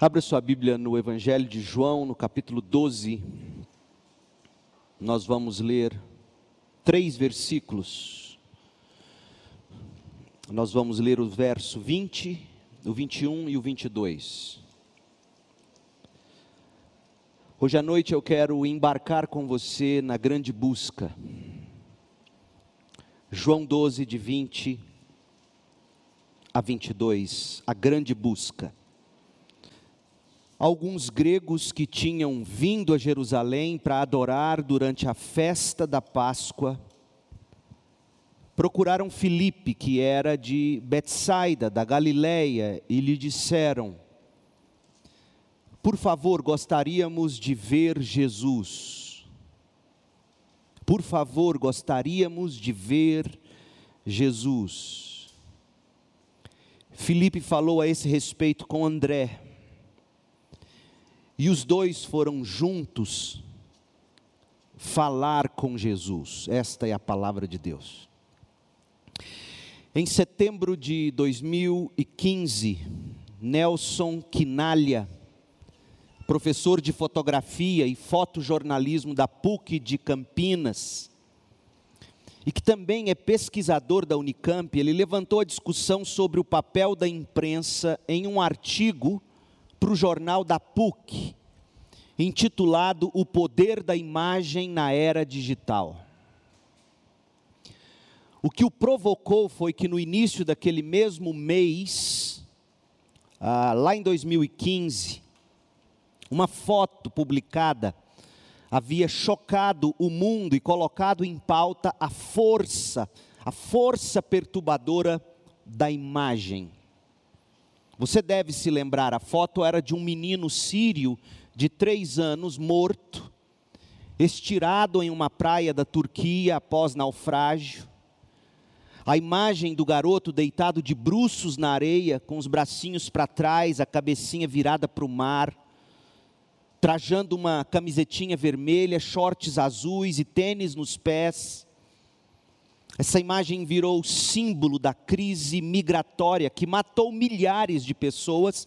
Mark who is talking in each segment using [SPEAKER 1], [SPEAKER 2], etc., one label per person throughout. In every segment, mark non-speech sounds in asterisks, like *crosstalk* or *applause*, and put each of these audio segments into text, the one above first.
[SPEAKER 1] Abra sua Bíblia no Evangelho de João, no capítulo 12. Nós vamos ler três versículos. Nós vamos ler o verso 20, o 21 e o 22. Hoje à noite eu quero embarcar com você na grande busca. João 12, de 20 a 22, a grande busca alguns gregos que tinham vindo a Jerusalém para adorar durante a festa da Páscoa, procuraram Filipe, que era de Betsaida, da Galileia, e lhe disseram: Por favor, gostaríamos de ver Jesus. Por favor, gostaríamos de ver Jesus. Filipe falou a esse respeito com André e os dois foram juntos falar com Jesus. Esta é a palavra de Deus. Em setembro de 2015, Nelson Quinalha, professor de fotografia e fotojornalismo da PUC de Campinas, e que também é pesquisador da Unicamp, ele levantou a discussão sobre o papel da imprensa em um artigo para o jornal da PUC, intitulado O Poder da Imagem na Era Digital. O que o provocou foi que no início daquele mesmo mês, ah, lá em 2015, uma foto publicada havia chocado o mundo e colocado em pauta a força, a força perturbadora da imagem. Você deve se lembrar, a foto era de um menino sírio de três anos morto, estirado em uma praia da Turquia após naufrágio. A imagem do garoto deitado de bruços na areia, com os bracinhos para trás, a cabecinha virada para o mar, trajando uma camisetinha vermelha, shorts azuis e tênis nos pés essa imagem virou símbolo da crise migratória que matou milhares de pessoas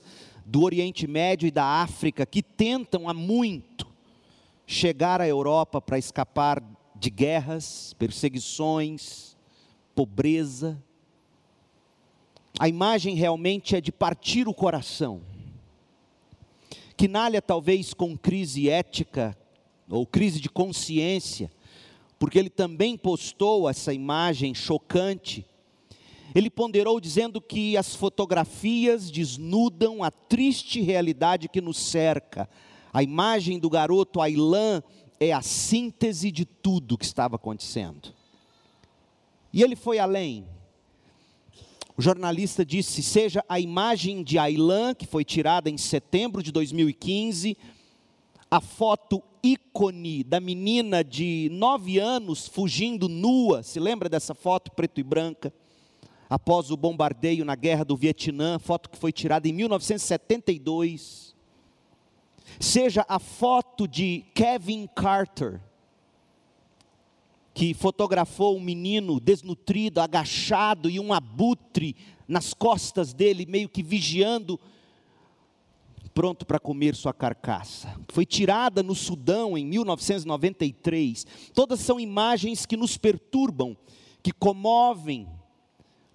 [SPEAKER 1] do Oriente Médio e da África que tentam há muito chegar à Europa para escapar de guerras, perseguições, pobreza. A imagem realmente é de partir o coração. Quinalha, talvez com crise ética ou crise de consciência, porque ele também postou essa imagem chocante. Ele ponderou dizendo que as fotografias desnudam a triste realidade que nos cerca. A imagem do garoto Ailan é a síntese de tudo que estava acontecendo. E ele foi além. O jornalista disse: seja a imagem de Ailan, que foi tirada em setembro de 2015, a foto ícone da menina de nove anos fugindo nua, se lembra dessa foto preto e branca? Após o bombardeio na guerra do Vietnã, foto que foi tirada em 1972. Seja a foto de Kevin Carter, que fotografou um menino desnutrido, agachado e um abutre nas costas dele, meio que vigiando pronto para comer sua carcaça. Foi tirada no Sudão em 1993. Todas são imagens que nos perturbam, que comovem,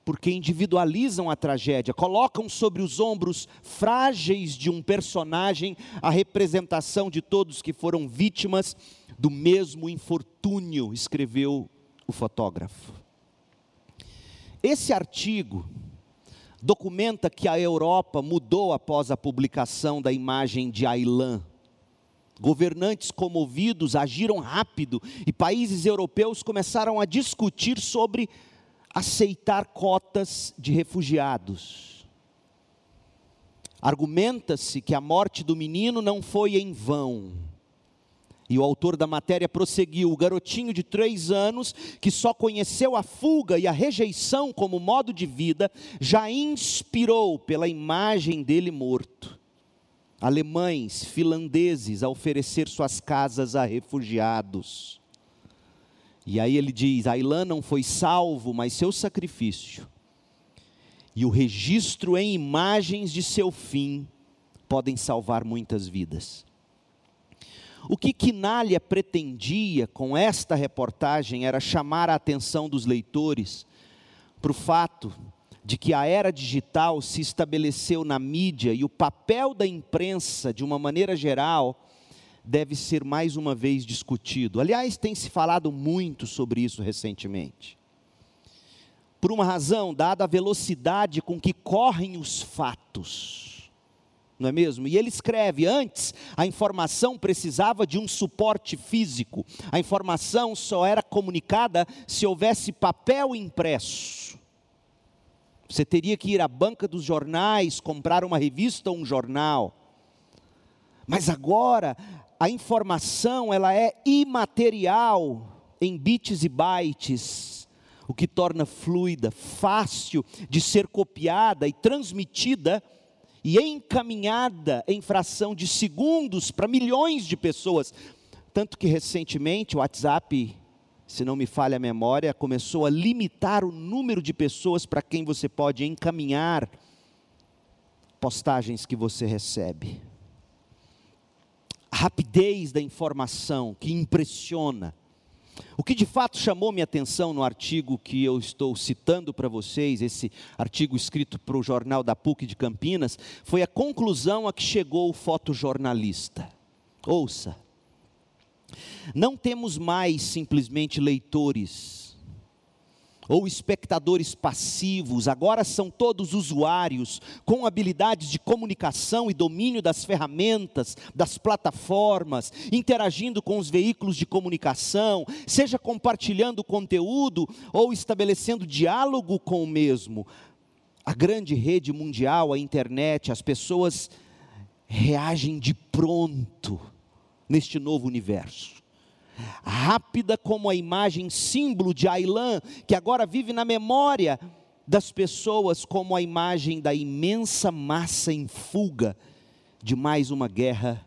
[SPEAKER 1] porque individualizam a tragédia, colocam sobre os ombros frágeis de um personagem a representação de todos que foram vítimas do mesmo infortúnio, escreveu o fotógrafo. Esse artigo documenta que a Europa mudou após a publicação da imagem de Aylan. Governantes comovidos agiram rápido e países europeus começaram a discutir sobre aceitar cotas de refugiados. Argumenta-se que a morte do menino não foi em vão e o autor da matéria prosseguiu: o garotinho de três anos, que só conheceu a fuga e a rejeição como modo de vida, já inspirou pela imagem dele morto. Alemães, finlandeses a oferecer suas casas a refugiados. E aí ele diz: Ailã não foi salvo, mas seu sacrifício e o registro em imagens de seu fim podem salvar muitas vidas. O que Quinalha pretendia com esta reportagem era chamar a atenção dos leitores para o fato de que a era digital se estabeleceu na mídia e o papel da imprensa, de uma maneira geral, deve ser mais uma vez discutido. Aliás, tem se falado muito sobre isso recentemente. Por uma razão, dada a velocidade com que correm os fatos. Não é mesmo? E ele escreve: antes a informação precisava de um suporte físico, a informação só era comunicada se houvesse papel impresso. Você teria que ir à banca dos jornais, comprar uma revista ou um jornal. Mas agora a informação ela é imaterial em bits e bytes, o que torna fluida, fácil de ser copiada e transmitida e encaminhada em fração de segundos para milhões de pessoas. Tanto que recentemente o WhatsApp, se não me falha a memória, começou a limitar o número de pessoas para quem você pode encaminhar postagens que você recebe a rapidez da informação que impressiona. O que de fato chamou minha atenção no artigo que eu estou citando para vocês, esse artigo escrito para o jornal da PUC de Campinas, foi a conclusão a que chegou o fotojornalista. Ouça, não temos mais simplesmente leitores ou espectadores passivos, agora são todos usuários com habilidades de comunicação e domínio das ferramentas, das plataformas, interagindo com os veículos de comunicação, seja compartilhando conteúdo ou estabelecendo diálogo com o mesmo. A grande rede mundial, a internet, as pessoas reagem de pronto neste novo universo rápida como a imagem símbolo de Ailã, que agora vive na memória das pessoas como a imagem da imensa massa em fuga de mais uma guerra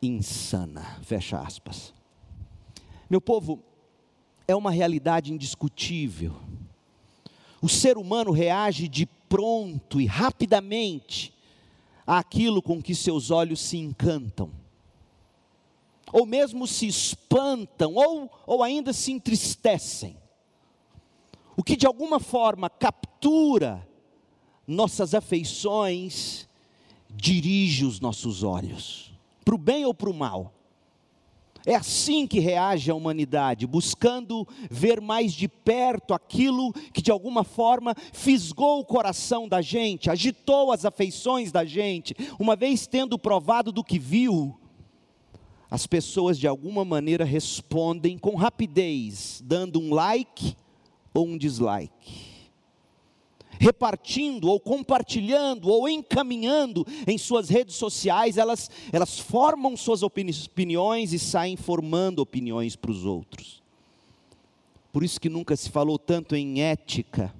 [SPEAKER 1] insana. Fecha aspas. Meu povo, é uma realidade indiscutível. O ser humano reage de pronto e rapidamente àquilo com que seus olhos se encantam ou mesmo se espantam, ou, ou ainda se entristecem. O que de alguma forma captura nossas afeições, dirige os nossos olhos, para o bem ou para o mal. É assim que reage a humanidade, buscando ver mais de perto aquilo que de alguma forma fisgou o coração da gente, agitou as afeições da gente, uma vez tendo provado do que viu, as pessoas de alguma maneira respondem com rapidez, dando um like ou um dislike. Repartindo ou compartilhando ou encaminhando em suas redes sociais, elas, elas formam suas opiniões e saem formando opiniões para os outros. Por isso que nunca se falou tanto em ética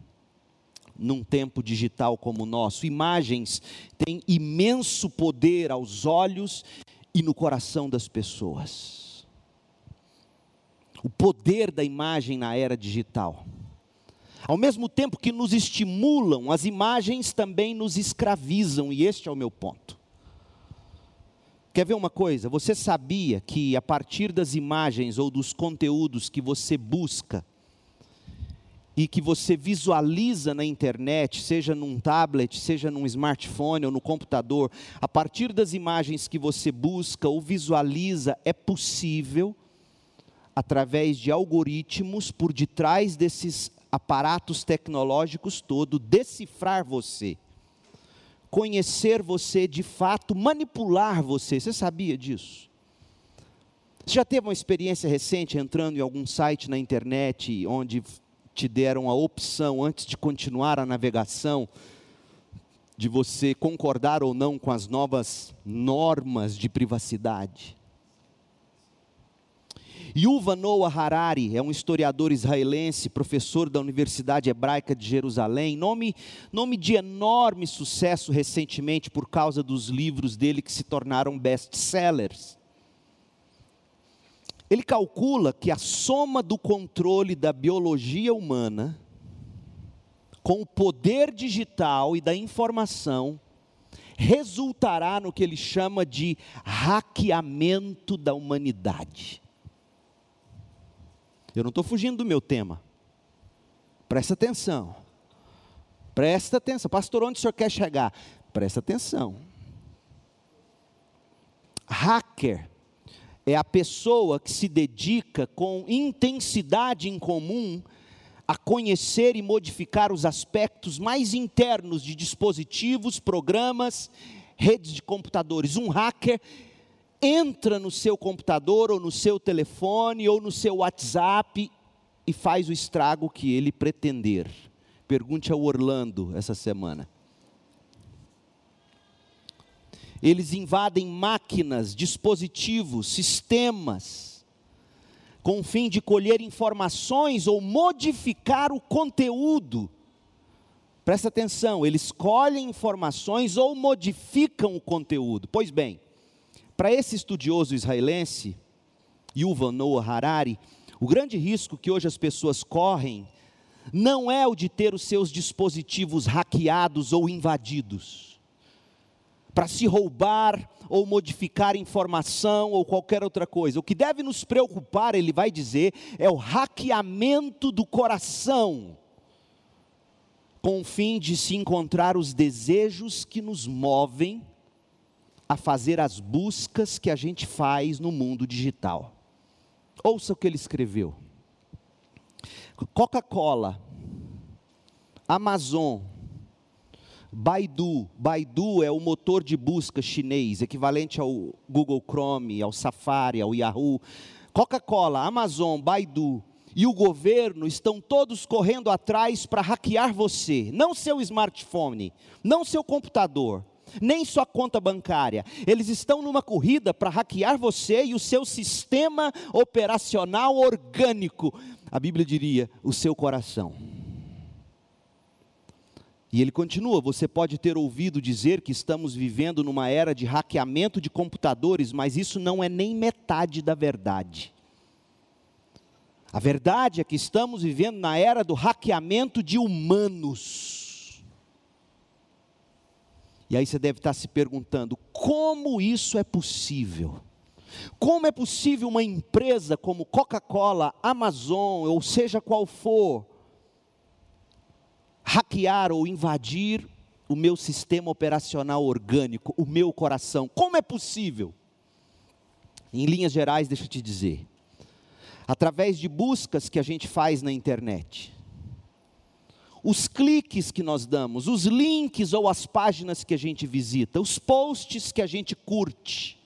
[SPEAKER 1] num tempo digital como o nosso. Imagens têm imenso poder aos olhos e no coração das pessoas. O poder da imagem na era digital. Ao mesmo tempo que nos estimulam, as imagens também nos escravizam, e este é o meu ponto. Quer ver uma coisa? Você sabia que a partir das imagens ou dos conteúdos que você busca, e que você visualiza na internet, seja num tablet, seja num smartphone ou no computador, a partir das imagens que você busca ou visualiza, é possível, através de algoritmos por detrás desses aparatos tecnológicos todo, decifrar você, conhecer você de fato, manipular você. Você sabia disso? Você já teve uma experiência recente entrando em algum site na internet onde te deram a opção, antes de continuar a navegação, de você concordar ou não com as novas normas de privacidade. Yuval Noah Harari é um historiador israelense, professor da Universidade Hebraica de Jerusalém, nome, nome de enorme sucesso recentemente por causa dos livros dele que se tornaram best-sellers. Ele calcula que a soma do controle da biologia humana com o poder digital e da informação resultará no que ele chama de hackeamento da humanidade. Eu não estou fugindo do meu tema. Presta atenção. Presta atenção. Pastor, onde o senhor quer chegar? Presta atenção. Hacker é a pessoa que se dedica com intensidade em comum a conhecer e modificar os aspectos mais internos de dispositivos, programas, redes de computadores. Um hacker entra no seu computador ou no seu telefone ou no seu WhatsApp e faz o estrago que ele pretender. Pergunte ao Orlando essa semana. Eles invadem máquinas, dispositivos, sistemas, com o fim de colher informações ou modificar o conteúdo. Presta atenção, eles colhem informações ou modificam o conteúdo. Pois bem, para esse estudioso israelense, Yuval Noah Harari, o grande risco que hoje as pessoas correm não é o de ter os seus dispositivos hackeados ou invadidos para se roubar ou modificar informação ou qualquer outra coisa. O que deve nos preocupar, ele vai dizer, é o hackeamento do coração, com o fim de se encontrar os desejos que nos movem a fazer as buscas que a gente faz no mundo digital. Ouça o que ele escreveu. Coca-Cola, Amazon, Baidu, Baidu é o motor de busca chinês, equivalente ao Google Chrome, ao Safari, ao Yahoo. Coca-Cola, Amazon, Baidu e o governo estão todos correndo atrás para hackear você, não seu smartphone, não seu computador, nem sua conta bancária. Eles estão numa corrida para hackear você e o seu sistema operacional orgânico. A Bíblia diria, o seu coração. E ele continua: você pode ter ouvido dizer que estamos vivendo numa era de hackeamento de computadores, mas isso não é nem metade da verdade. A verdade é que estamos vivendo na era do hackeamento de humanos. E aí você deve estar se perguntando: como isso é possível? Como é possível uma empresa como Coca-Cola, Amazon, ou seja qual for, hackear ou invadir o meu sistema operacional orgânico, o meu coração. Como é possível? Em linhas gerais, deixa eu te dizer. Através de buscas que a gente faz na internet, os cliques que nós damos, os links ou as páginas que a gente visita, os posts que a gente curte.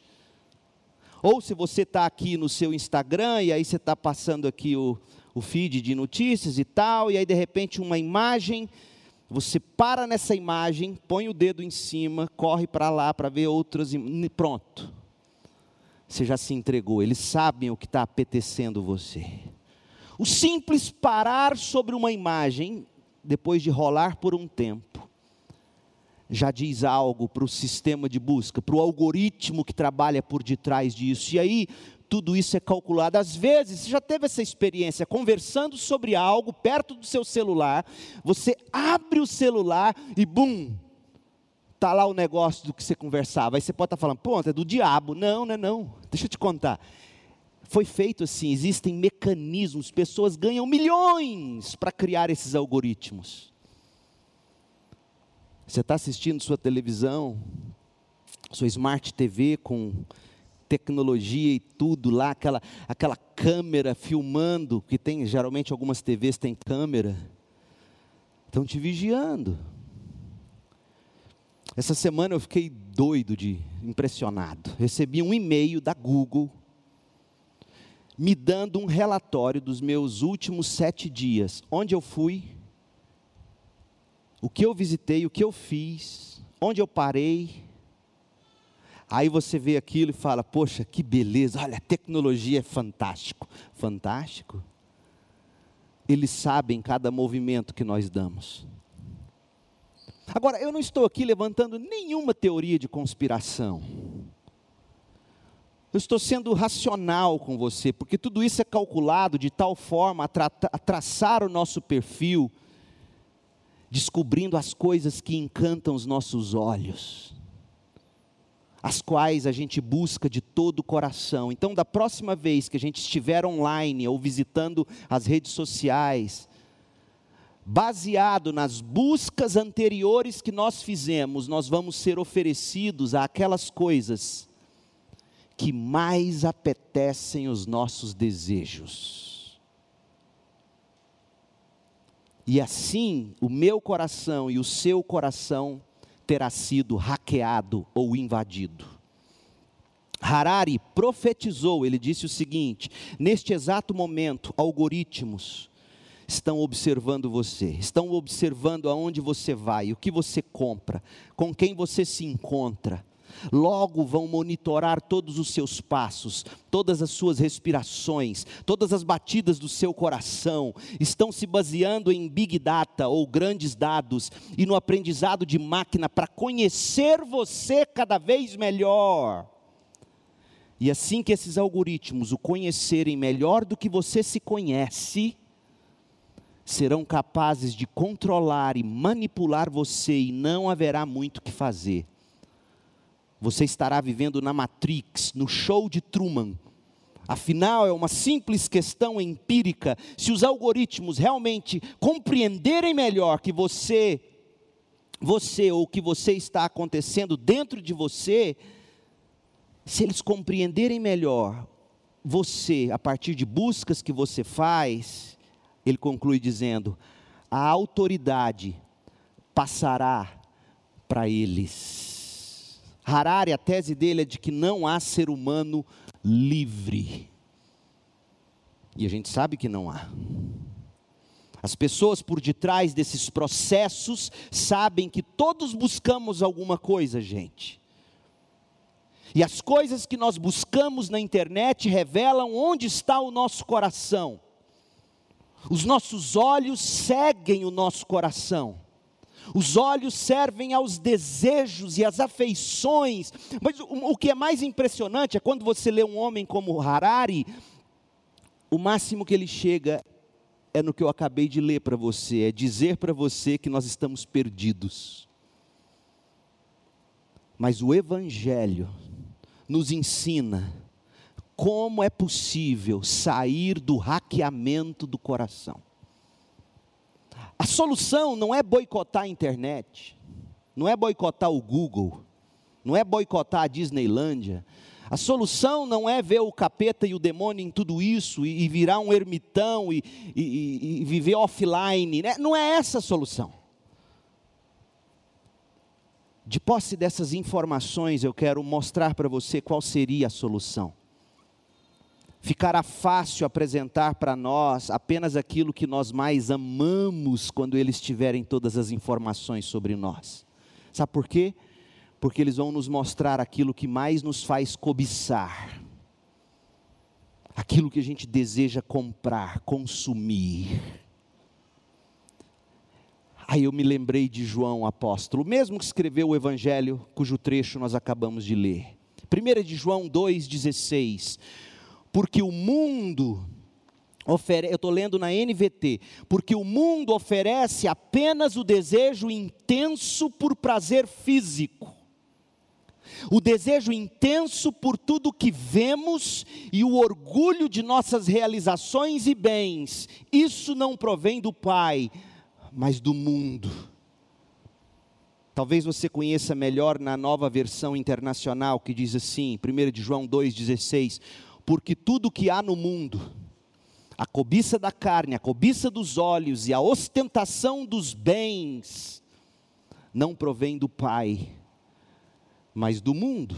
[SPEAKER 1] Ou se você está aqui no seu Instagram e aí você está passando aqui o, o feed de notícias e tal, e aí de repente uma imagem, você para nessa imagem, põe o dedo em cima, corre para lá para ver outras, pronto. Você já se entregou, eles sabem o que está apetecendo você. O simples parar sobre uma imagem, depois de rolar por um tempo, já diz algo para o sistema de busca, para o algoritmo que trabalha por detrás disso. E aí tudo isso é calculado. Às vezes, você já teve essa experiência, conversando sobre algo perto do seu celular, você abre o celular e bum, está lá o negócio do que você conversava. Aí você pode estar tá falando, pronto, é do diabo. Não, não é não. Deixa eu te contar. Foi feito assim, existem mecanismos, pessoas ganham milhões para criar esses algoritmos. Você está assistindo sua televisão, sua Smart TV com tecnologia e tudo lá, aquela, aquela câmera filmando, que tem, geralmente algumas TVs têm câmera, estão te vigiando. Essa semana eu fiquei doido de impressionado. Recebi um e-mail da Google me dando um relatório dos meus últimos sete dias, onde eu fui, o que eu visitei, o que eu fiz, onde eu parei, Aí você vê aquilo e fala: Poxa, que beleza, olha, a tecnologia é fantástico. Fantástico? Eles sabem cada movimento que nós damos. Agora, eu não estou aqui levantando nenhuma teoria de conspiração. Eu estou sendo racional com você, porque tudo isso é calculado de tal forma a, tra a traçar o nosso perfil, descobrindo as coisas que encantam os nossos olhos as quais a gente busca de todo o coração. Então, da próxima vez que a gente estiver online ou visitando as redes sociais, baseado nas buscas anteriores que nós fizemos, nós vamos ser oferecidos a aquelas coisas que mais apetecem os nossos desejos. E assim, o meu coração e o seu coração terá sido hackeado ou invadido. Harari profetizou, ele disse o seguinte: neste exato momento, algoritmos estão observando você, estão observando aonde você vai, o que você compra, com quem você se encontra logo vão monitorar todos os seus passos, todas as suas respirações, todas as batidas do seu coração, estão se baseando em big data ou grandes dados e no aprendizado de máquina para conhecer você cada vez melhor. E assim que esses algoritmos o conhecerem melhor do que você se conhece, serão capazes de controlar e manipular você e não haverá muito o que fazer você estará vivendo na Matrix, no show de Truman. Afinal, é uma simples questão empírica. Se os algoritmos realmente compreenderem melhor que você, você ou que você está acontecendo dentro de você, se eles compreenderem melhor você a partir de buscas que você faz, ele conclui dizendo: a autoridade passará para eles. Harari, a tese dele é de que não há ser humano livre. E a gente sabe que não há. As pessoas por detrás desses processos sabem que todos buscamos alguma coisa, gente. E as coisas que nós buscamos na internet revelam onde está o nosso coração. Os nossos olhos seguem o nosso coração. Os olhos servem aos desejos e às afeições. Mas o, o que é mais impressionante é quando você lê um homem como Harari, o máximo que ele chega é no que eu acabei de ler para você, é dizer para você que nós estamos perdidos. Mas o Evangelho nos ensina como é possível sair do hackeamento do coração. A solução não é boicotar a internet, não é boicotar o Google, não é boicotar a Disneylândia. A solução não é ver o capeta e o demônio em tudo isso e, virar um ermitão e, e, e viver offline. Né? Não é essa a solução. De posse dessas informações, eu quero mostrar para você qual seria a solução ficará fácil apresentar para nós apenas aquilo que nós mais amamos quando eles tiverem todas as informações sobre nós. Sabe por quê? Porque eles vão nos mostrar aquilo que mais nos faz cobiçar, aquilo que a gente deseja comprar, consumir. Aí eu me lembrei de João apóstolo, mesmo que escreveu o evangelho cujo trecho nós acabamos de ler. 1 de João 2,16 porque o mundo oferece, eu estou lendo na NVT, porque o mundo oferece apenas o desejo intenso por prazer físico. O desejo intenso por tudo que vemos e o orgulho de nossas realizações e bens, isso não provém do Pai, mas do mundo. Talvez você conheça melhor na nova versão internacional que diz assim, 1 de João 2,16: porque tudo que há no mundo, a cobiça da carne, a cobiça dos olhos e a ostentação dos bens, não provém do Pai, mas do mundo.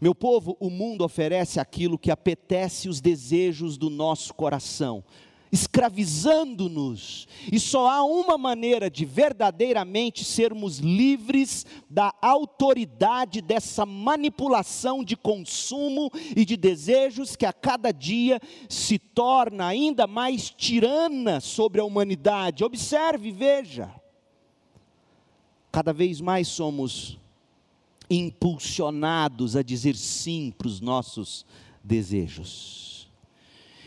[SPEAKER 1] Meu povo, o mundo oferece aquilo que apetece os desejos do nosso coração, escravizando-nos. E só há uma maneira de verdadeiramente sermos livres da autoridade dessa manipulação de consumo e de desejos que a cada dia se torna ainda mais tirana sobre a humanidade. Observe, veja. Cada vez mais somos impulsionados a dizer sim para os nossos desejos.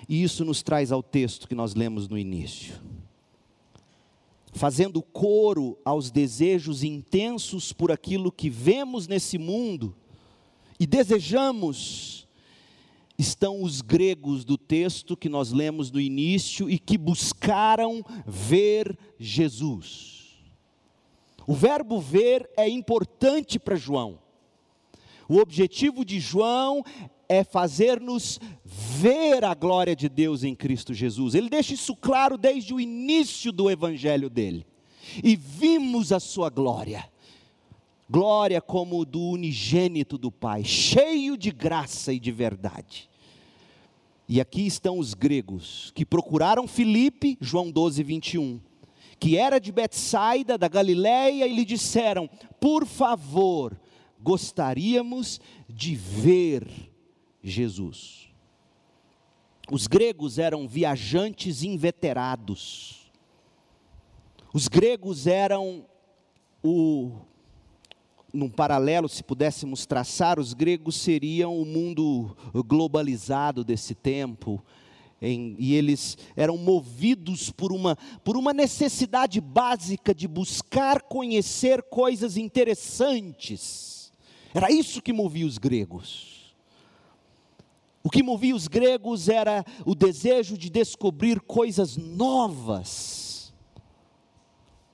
[SPEAKER 1] E isso nos traz ao texto que nós lemos no início. fazendo coro aos desejos intensos por aquilo que vemos nesse mundo e desejamos, estão os gregos do texto que nós lemos no início e que buscaram ver Jesus. O verbo ver é importante para João. O objetivo de João é fazer-nos ver a glória de Deus em Cristo Jesus. Ele deixa isso claro desde o início do evangelho dele. E vimos a sua glória. Glória como do unigênito do Pai, cheio de graça e de verdade. E aqui estão os gregos que procuraram Filipe, João 12, 21, que era de Betsaida, da Galiléia, e lhe disseram: Por favor, gostaríamos de ver Jesus. Os gregos eram viajantes inveterados. Os gregos eram o num paralelo, se pudéssemos traçar, os gregos seriam o mundo globalizado desse tempo, em, e eles eram movidos por uma, por uma necessidade básica de buscar conhecer coisas interessantes. Era isso que movia os gregos. O que movia os gregos era o desejo de descobrir coisas novas.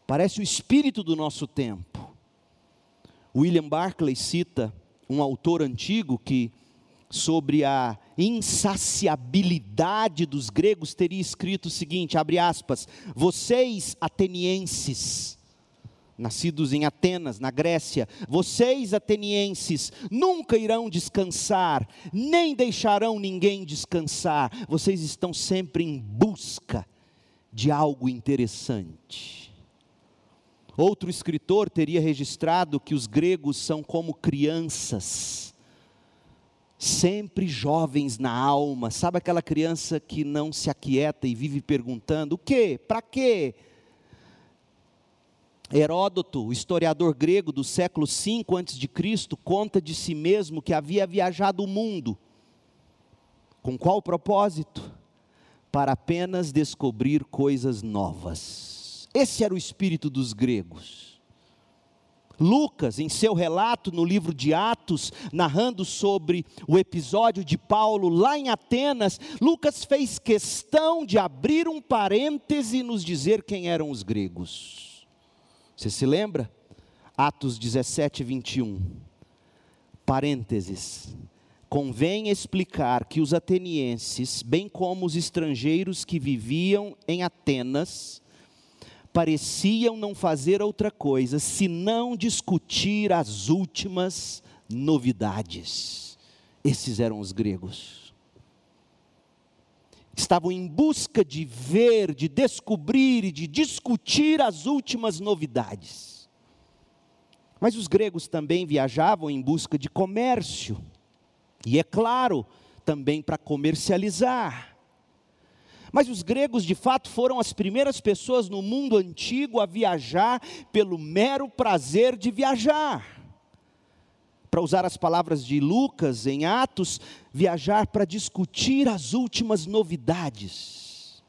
[SPEAKER 1] Parece o espírito do nosso tempo. William Barclay cita um autor antigo que, sobre a insaciabilidade dos gregos, teria escrito o seguinte: abre aspas, vocês atenienses, nascidos em Atenas, na Grécia, vocês atenienses nunca irão descansar, nem deixarão ninguém descansar, vocês estão sempre em busca de algo interessante. Outro escritor teria registrado que os gregos são como crianças, sempre jovens na alma, sabe aquela criança que não se aquieta e vive perguntando: o que? Para quê? Heródoto, historiador grego do século V a.C., conta de si mesmo que havia viajado o mundo. Com qual propósito? Para apenas descobrir coisas novas. Esse era o espírito dos gregos. Lucas, em seu relato no livro de Atos, narrando sobre o episódio de Paulo lá em Atenas, Lucas fez questão de abrir um parêntese e nos dizer quem eram os gregos. Você se lembra? Atos 17, 21. Parênteses. Convém explicar que os atenienses, bem como os estrangeiros que viviam em Atenas, pareciam não fazer outra coisa senão discutir as últimas novidades. Esses eram os gregos estavam em busca de ver, de descobrir e de discutir as últimas novidades. Mas os gregos também viajavam em busca de comércio, e é claro, também para comercializar. Mas os gregos, de fato, foram as primeiras pessoas no mundo antigo a viajar pelo mero prazer de viajar para usar as palavras de Lucas em Atos, viajar para discutir as últimas novidades.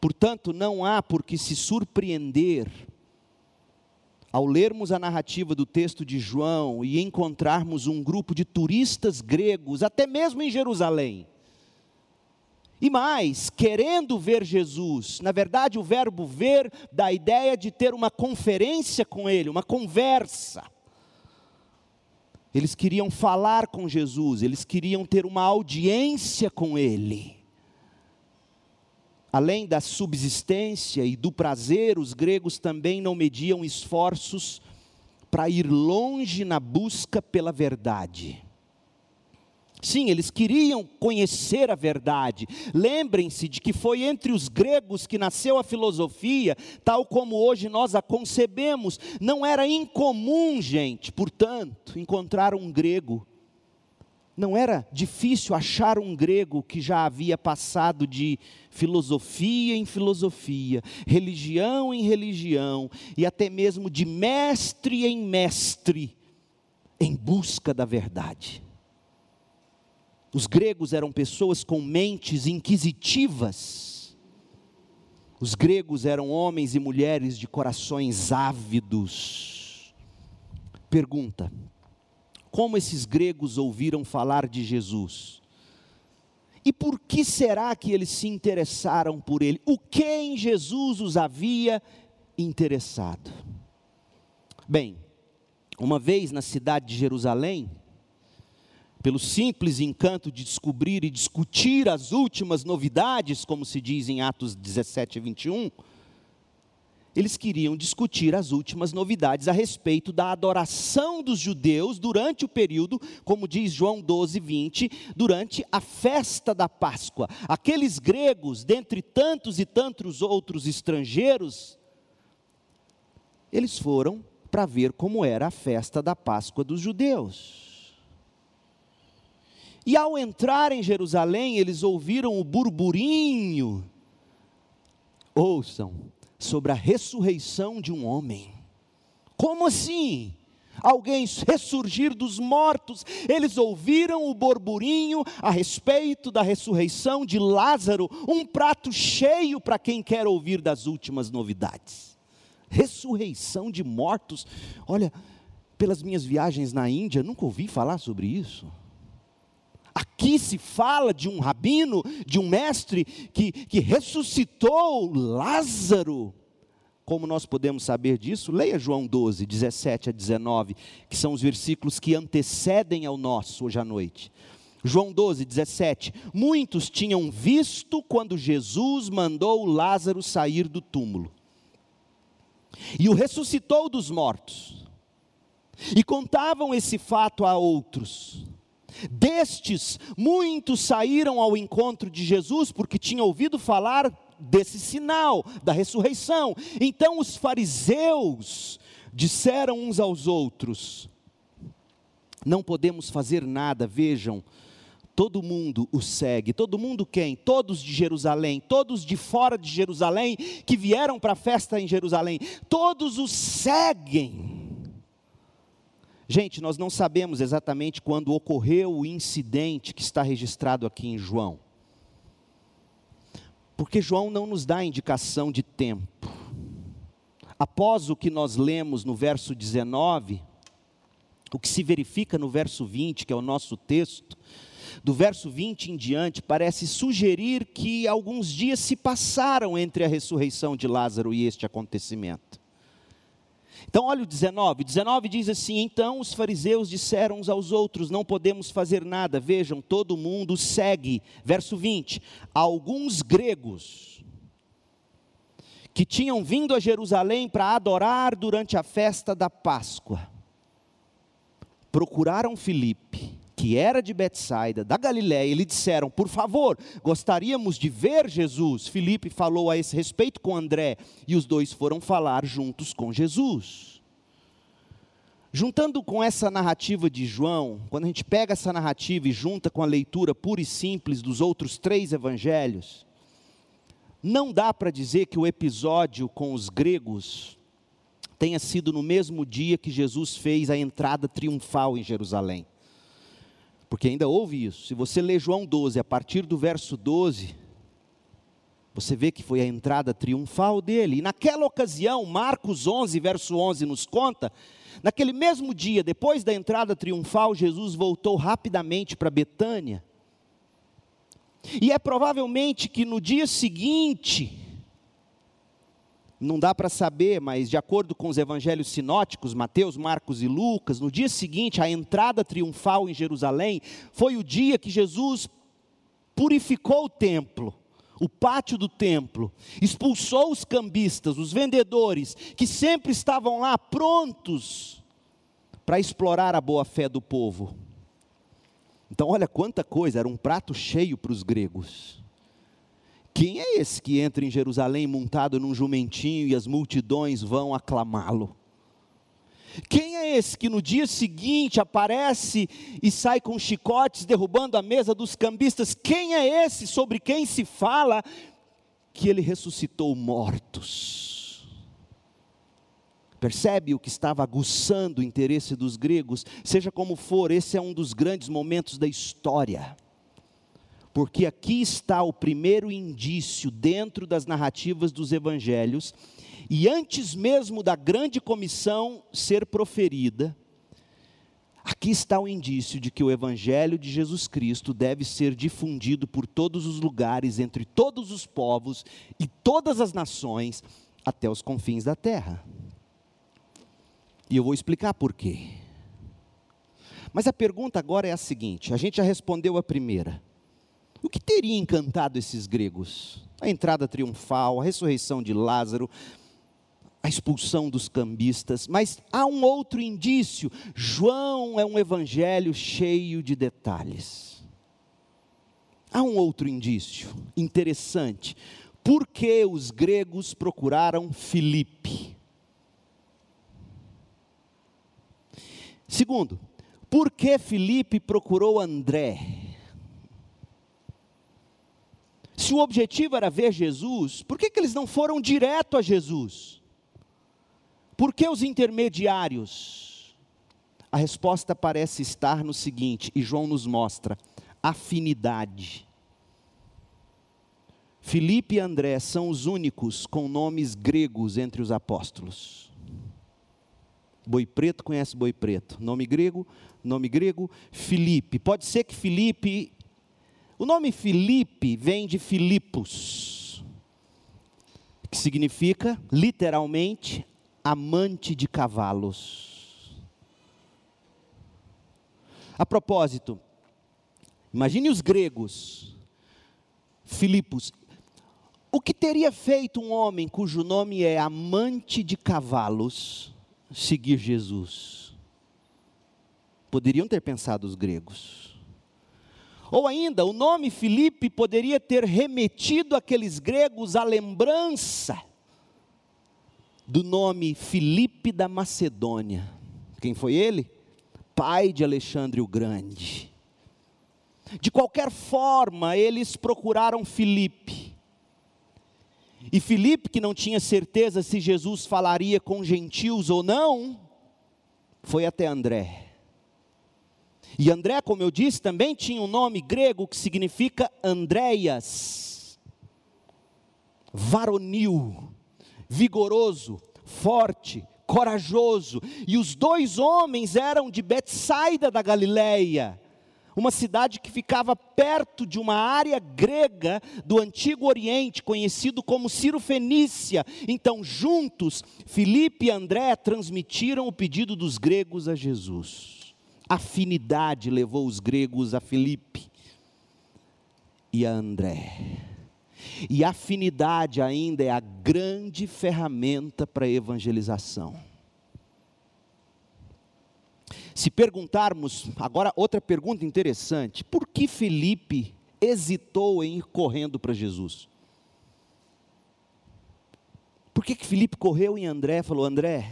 [SPEAKER 1] Portanto, não há por que se surpreender ao lermos a narrativa do texto de João e encontrarmos um grupo de turistas gregos, até mesmo em Jerusalém. E mais, querendo ver Jesus, na verdade, o verbo ver dá a ideia de ter uma conferência com Ele, uma conversa. Eles queriam falar com Jesus, eles queriam ter uma audiência com Ele. Além da subsistência e do prazer, os gregos também não mediam esforços para ir longe na busca pela verdade. Sim, eles queriam conhecer a verdade. Lembrem-se de que foi entre os gregos que nasceu a filosofia, tal como hoje nós a concebemos. Não era incomum, gente, portanto, encontrar um grego. Não era difícil achar um grego que já havia passado de filosofia em filosofia, religião em religião, e até mesmo de mestre em mestre, em busca da verdade. Os gregos eram pessoas com mentes inquisitivas. Os gregos eram homens e mulheres de corações ávidos. Pergunta: como esses gregos ouviram falar de Jesus? E por que será que eles se interessaram por ele? O que em Jesus os havia interessado? Bem, uma vez na cidade de Jerusalém, pelo simples encanto de descobrir e discutir as últimas novidades, como se diz em Atos 17 e 21, eles queriam discutir as últimas novidades a respeito da adoração dos judeus durante o período, como diz João 12, 20, durante a festa da Páscoa. Aqueles gregos, dentre tantos e tantos outros estrangeiros, eles foram para ver como era a festa da Páscoa dos judeus. E ao entrar em Jerusalém, eles ouviram o burburinho. Ouçam, sobre a ressurreição de um homem. Como assim? Alguém ressurgir dos mortos, eles ouviram o borburinho a respeito da ressurreição de Lázaro, um prato cheio para quem quer ouvir das últimas novidades. Ressurreição de mortos, olha, pelas minhas viagens na Índia, nunca ouvi falar sobre isso. Aqui se fala de um rabino, de um mestre que, que ressuscitou Lázaro. Como nós podemos saber disso? Leia João 12, 17 a 19, que são os versículos que antecedem ao nosso hoje à noite. João 12, 17. Muitos tinham visto quando Jesus mandou Lázaro sair do túmulo, e o ressuscitou dos mortos, e contavam esse fato a outros. Destes, muitos saíram ao encontro de Jesus porque tinham ouvido falar desse sinal da ressurreição. Então os fariseus disseram uns aos outros: Não podemos fazer nada, vejam, todo mundo o segue. Todo mundo quem? Todos de Jerusalém, todos de fora de Jerusalém que vieram para a festa em Jerusalém, todos o seguem. Gente, nós não sabemos exatamente quando ocorreu o incidente que está registrado aqui em João. Porque João não nos dá indicação de tempo. Após o que nós lemos no verso 19, o que se verifica no verso 20, que é o nosso texto, do verso 20 em diante, parece sugerir que alguns dias se passaram entre a ressurreição de Lázaro e este acontecimento. Então, olha o 19. 19 diz assim: Então os fariseus disseram uns aos outros: Não podemos fazer nada. Vejam, todo mundo segue. Verso 20: Alguns gregos que tinham vindo a Jerusalém para adorar durante a festa da Páscoa, procuraram Filipe, que era de Betsaida, da Galiléia, e lhe disseram: Por favor, gostaríamos de ver Jesus. Filipe falou a esse respeito com André, e os dois foram falar juntos com Jesus. Juntando com essa narrativa de João, quando a gente pega essa narrativa e junta com a leitura pura e simples dos outros três evangelhos, não dá para dizer que o episódio com os gregos tenha sido no mesmo dia que Jesus fez a entrada triunfal em Jerusalém. Porque ainda houve isso. Se você ler João 12, a partir do verso 12, você vê que foi a entrada triunfal dele. E naquela ocasião, Marcos 11, verso 11 nos conta, naquele mesmo dia, depois da entrada triunfal, Jesus voltou rapidamente para Betânia. E é provavelmente que no dia seguinte, não dá para saber, mas de acordo com os evangelhos sinóticos, Mateus, Marcos e Lucas, no dia seguinte, a entrada triunfal em Jerusalém, foi o dia que Jesus purificou o templo, o pátio do templo, expulsou os cambistas, os vendedores, que sempre estavam lá prontos para explorar a boa fé do povo. Então, olha quanta coisa, era um prato cheio para os gregos. Quem é esse que entra em Jerusalém montado num jumentinho e as multidões vão aclamá-lo? Quem é esse que no dia seguinte aparece e sai com chicotes derrubando a mesa dos cambistas? Quem é esse sobre quem se fala que ele ressuscitou mortos? Percebe o que estava aguçando o interesse dos gregos? Seja como for, esse é um dos grandes momentos da história porque aqui está o primeiro indício dentro das narrativas dos evangelhos, e antes mesmo da grande comissão ser proferida, aqui está o indício de que o evangelho de Jesus Cristo deve ser difundido por todos os lugares, entre todos os povos e todas as nações, até os confins da terra. E eu vou explicar por quê. Mas a pergunta agora é a seguinte: a gente já respondeu a primeira. O que teria encantado esses gregos? A entrada triunfal, a ressurreição de Lázaro, a expulsão dos cambistas, mas há um outro indício: João é um evangelho cheio de detalhes. Há um outro indício interessante. Por que os gregos procuraram Filipe? Segundo, por que Filipe procurou André? Se o objetivo era ver Jesus, por que, que eles não foram direto a Jesus? Por que os intermediários? A resposta parece estar no seguinte, e João nos mostra: afinidade. Filipe e André são os únicos com nomes gregos entre os apóstolos. Boi preto conhece boi preto. Nome grego, nome grego, Filipe. Pode ser que Filipe. O nome Filipe vem de Filipos, que significa, literalmente, amante de cavalos. A propósito, imagine os gregos, Filipos, o que teria feito um homem cujo nome é amante de cavalos seguir Jesus? Poderiam ter pensado os gregos. Ou ainda, o nome Filipe poderia ter remetido aqueles gregos à lembrança do nome Filipe da Macedônia. Quem foi ele? Pai de Alexandre o Grande. De qualquer forma, eles procuraram Filipe e Filipe, que não tinha certeza se Jesus falaria com gentios ou não, foi até André. E André, como eu disse, também tinha um nome grego que significa Andréias, varonil, vigoroso, forte, corajoso. E os dois homens eram de Betsaida da Galileia uma cidade que ficava perto de uma área grega do Antigo Oriente, conhecido como Ciro Fenícia. Então, juntos, Filipe e André transmitiram o pedido dos gregos a Jesus. Afinidade levou os gregos a Filipe e a André. E afinidade ainda é a grande ferramenta para a evangelização. Se perguntarmos, agora outra pergunta interessante: por que Felipe hesitou em ir correndo para Jesus? Por que, que Felipe correu em André falou: André,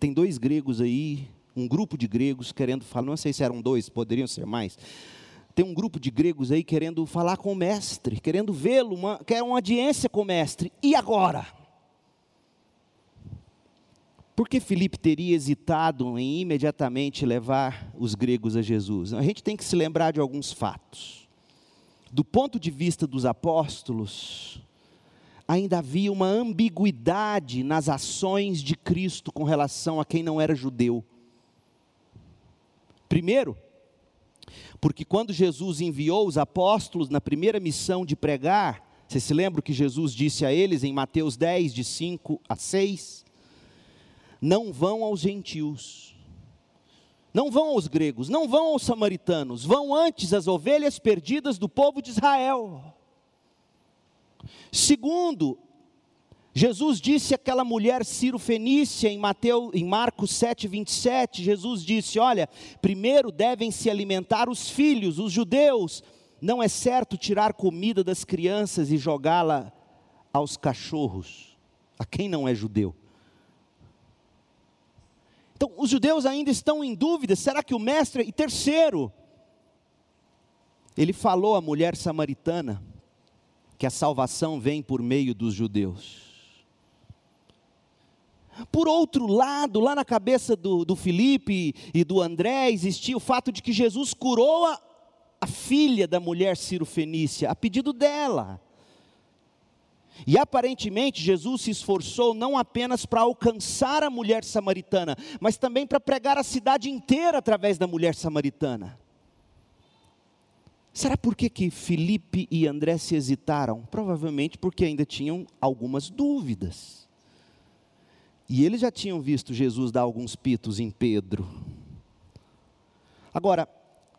[SPEAKER 1] tem dois gregos aí, um grupo de gregos querendo falar, não sei se eram dois, poderiam ser mais. Tem um grupo de gregos aí querendo falar com o mestre, querendo vê-lo, quer uma audiência com o mestre. E agora? Por que Filipe teria hesitado em imediatamente levar os gregos a Jesus? A gente tem que se lembrar de alguns fatos. Do ponto de vista dos apóstolos, ainda havia uma ambiguidade nas ações de Cristo com relação a quem não era judeu. Primeiro, porque quando Jesus enviou os apóstolos na primeira missão de pregar, você se lembra que Jesus disse a eles em Mateus 10, de 5 a 6? não vão aos gentios, não vão aos gregos, não vão aos samaritanos, vão antes às ovelhas perdidas do povo de Israel. Segundo, Jesus disse àquela mulher Ciro Fenícia em Mateus, em Marcos 7, 27, Jesus disse: Olha, primeiro devem se alimentar os filhos, os judeus. Não é certo tirar comida das crianças e jogá-la aos cachorros, a quem não é judeu. Então, os judeus ainda estão em dúvida: será que o mestre. E terceiro, ele falou à mulher samaritana que a salvação vem por meio dos judeus. Por outro lado, lá na cabeça do, do Felipe e do André, existia o fato de que Jesus curou a, a filha da mulher Ciro Fenícia, a pedido dela. E aparentemente Jesus se esforçou não apenas para alcançar a mulher samaritana, mas também para pregar a cidade inteira através da mulher samaritana. Será por que, que Felipe e André se hesitaram? Provavelmente porque ainda tinham algumas dúvidas. E eles já tinham visto Jesus dar alguns pitos em Pedro. Agora,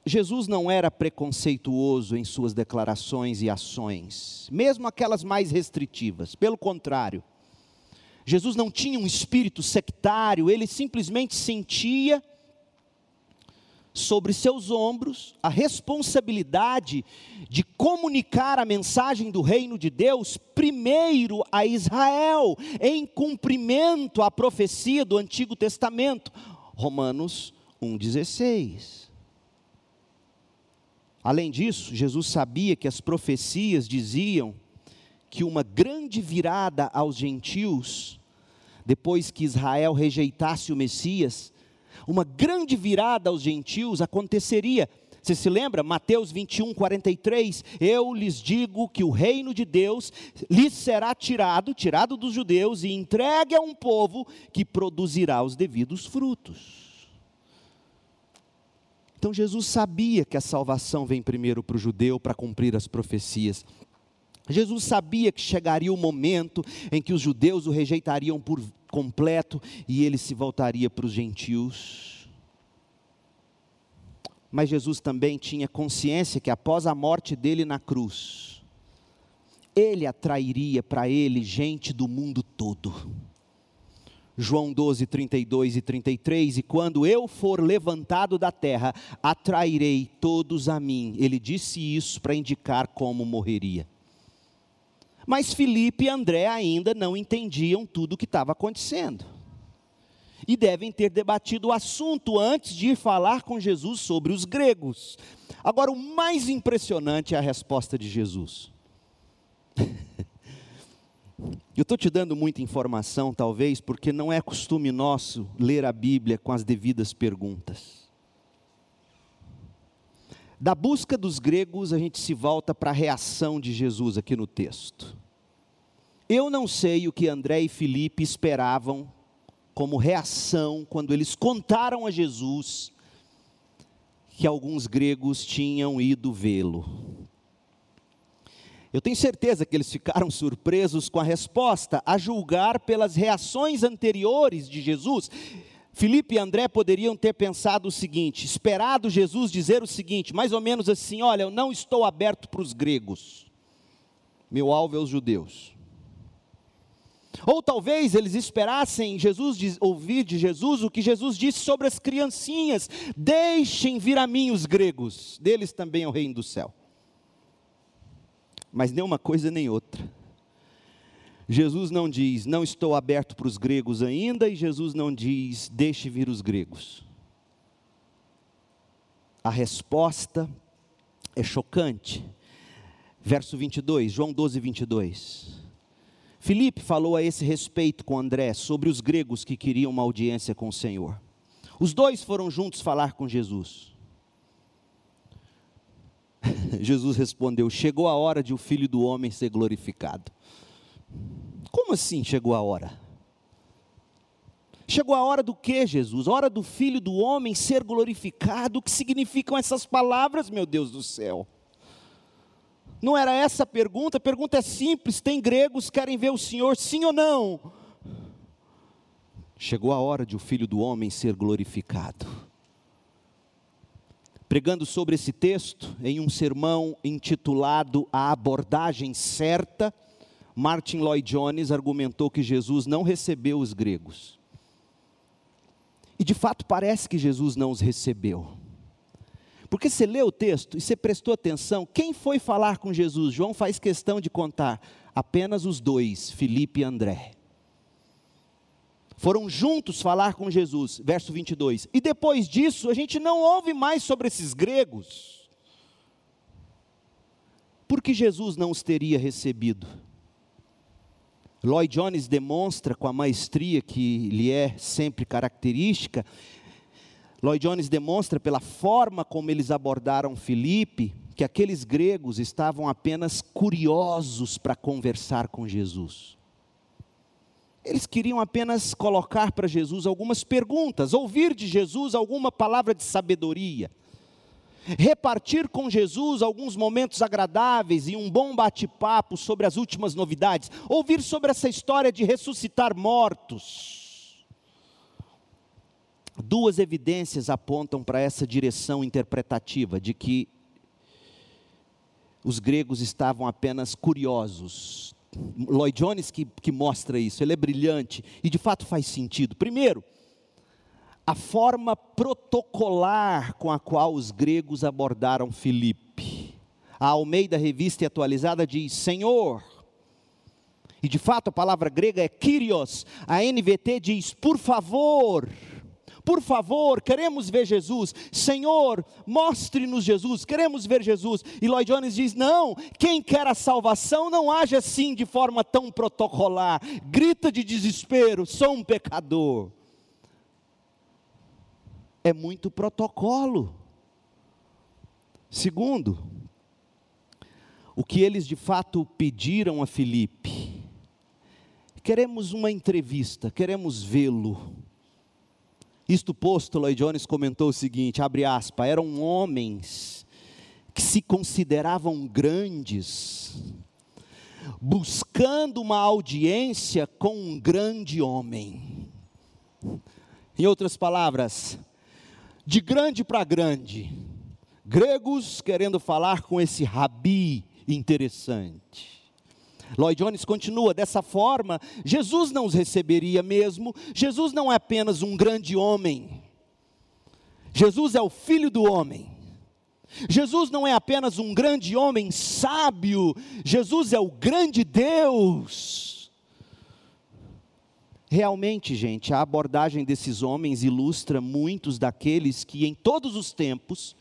[SPEAKER 1] Jesus não era preconceituoso em suas declarações e ações, mesmo aquelas mais restritivas, pelo contrário. Jesus não tinha um espírito sectário, ele simplesmente sentia sobre seus ombros a responsabilidade de comunicar a mensagem do reino de Deus primeiro a Israel, em cumprimento à profecia do Antigo Testamento. Romanos 1,16. Além disso, Jesus sabia que as profecias diziam que uma grande virada aos gentios, depois que Israel rejeitasse o Messias, uma grande virada aos gentios aconteceria. Você se lembra? Mateus 21, 43. Eu lhes digo que o reino de Deus lhes será tirado, tirado dos judeus, e entregue a um povo que produzirá os devidos frutos. Então Jesus sabia que a salvação vem primeiro para o judeu para cumprir as profecias. Jesus sabia que chegaria o momento em que os judeus o rejeitariam por completo e ele se voltaria para os gentios. Mas Jesus também tinha consciência que após a morte dele na cruz, ele atrairia para ele gente do mundo todo. João 12, 32 e 33, e quando eu for levantado da terra, atrairei todos a mim. Ele disse isso para indicar como morreria. Mas Felipe e André ainda não entendiam tudo o que estava acontecendo. E devem ter debatido o assunto antes de ir falar com Jesus sobre os gregos. Agora, o mais impressionante é a resposta de Jesus. *laughs* Eu estou te dando muita informação, talvez, porque não é costume nosso ler a Bíblia com as devidas perguntas. Da busca dos gregos, a gente se volta para a reação de Jesus aqui no texto. Eu não sei o que André e Felipe esperavam como reação quando eles contaram a Jesus que alguns gregos tinham ido vê-lo. Eu tenho certeza que eles ficaram surpresos com a resposta, a julgar pelas reações anteriores de Jesus. Filipe e André poderiam ter pensado o seguinte: esperado Jesus dizer o seguinte, mais ou menos assim: olha, eu não estou aberto para os gregos, meu alvo é os judeus. Ou talvez eles esperassem Jesus ouvir de Jesus o que Jesus disse sobre as criancinhas: deixem vir a mim os gregos, deles também é o reino do céu mas nem uma coisa nem outra. Jesus não diz, não estou aberto para os gregos ainda, e Jesus não diz, deixe vir os gregos. A resposta é chocante. Verso 22, João 12, 22. Filipe falou a esse respeito com André sobre os gregos que queriam uma audiência com o Senhor. Os dois foram juntos falar com Jesus. *laughs* Jesus respondeu: Chegou a hora de o filho do homem ser glorificado. Como assim chegou a hora? Chegou a hora do que, Jesus? Hora do filho do homem ser glorificado. O que significam essas palavras, meu Deus do céu? Não era essa a pergunta, a pergunta é simples: tem gregos que querem ver o Senhor, sim ou não? Chegou a hora de o filho do homem ser glorificado pregando sobre esse texto em um sermão intitulado A Abordagem Certa, Martin Lloyd Jones argumentou que Jesus não recebeu os gregos. E de fato parece que Jesus não os recebeu. Porque você lê o texto e você prestou atenção, quem foi falar com Jesus? João faz questão de contar apenas os dois, Filipe e André foram juntos falar com Jesus, verso 22. E depois disso, a gente não ouve mais sobre esses gregos. Porque Jesus não os teria recebido. Lloyd Jones demonstra com a maestria que lhe é sempre característica. Lloyd Jones demonstra pela forma como eles abordaram Filipe que aqueles gregos estavam apenas curiosos para conversar com Jesus. Eles queriam apenas colocar para Jesus algumas perguntas, ouvir de Jesus alguma palavra de sabedoria, repartir com Jesus alguns momentos agradáveis e um bom bate-papo sobre as últimas novidades, ouvir sobre essa história de ressuscitar mortos. Duas evidências apontam para essa direção interpretativa de que os gregos estavam apenas curiosos. Lloyd Jones que, que mostra isso, ele é brilhante e de fato faz sentido. Primeiro, a forma protocolar com a qual os gregos abordaram Filipe. A Almeida Revista e Atualizada diz: Senhor. E de fato a palavra grega é Kyrios. A NVT diz: por favor. Por favor, queremos ver Jesus. Senhor, mostre-nos Jesus. Queremos ver Jesus. E Lloyd Jones diz: não, quem quer a salvação não age assim de forma tão protocolar. Grita de desespero: sou um pecador. É muito protocolo. Segundo, o que eles de fato pediram a Filipe. Queremos uma entrevista, queremos vê-lo. Isto posto, Lloyd Jones comentou o seguinte, abre aspas, eram homens que se consideravam grandes, buscando uma audiência com um grande homem. Em outras palavras, de grande para grande, gregos querendo falar com esse rabi interessante. Lloyd Jones continua: dessa forma, Jesus não os receberia mesmo. Jesus não é apenas um grande homem. Jesus é o filho do homem. Jesus não é apenas um grande homem sábio. Jesus é o grande Deus. Realmente, gente, a abordagem desses homens ilustra muitos daqueles que em todos os tempos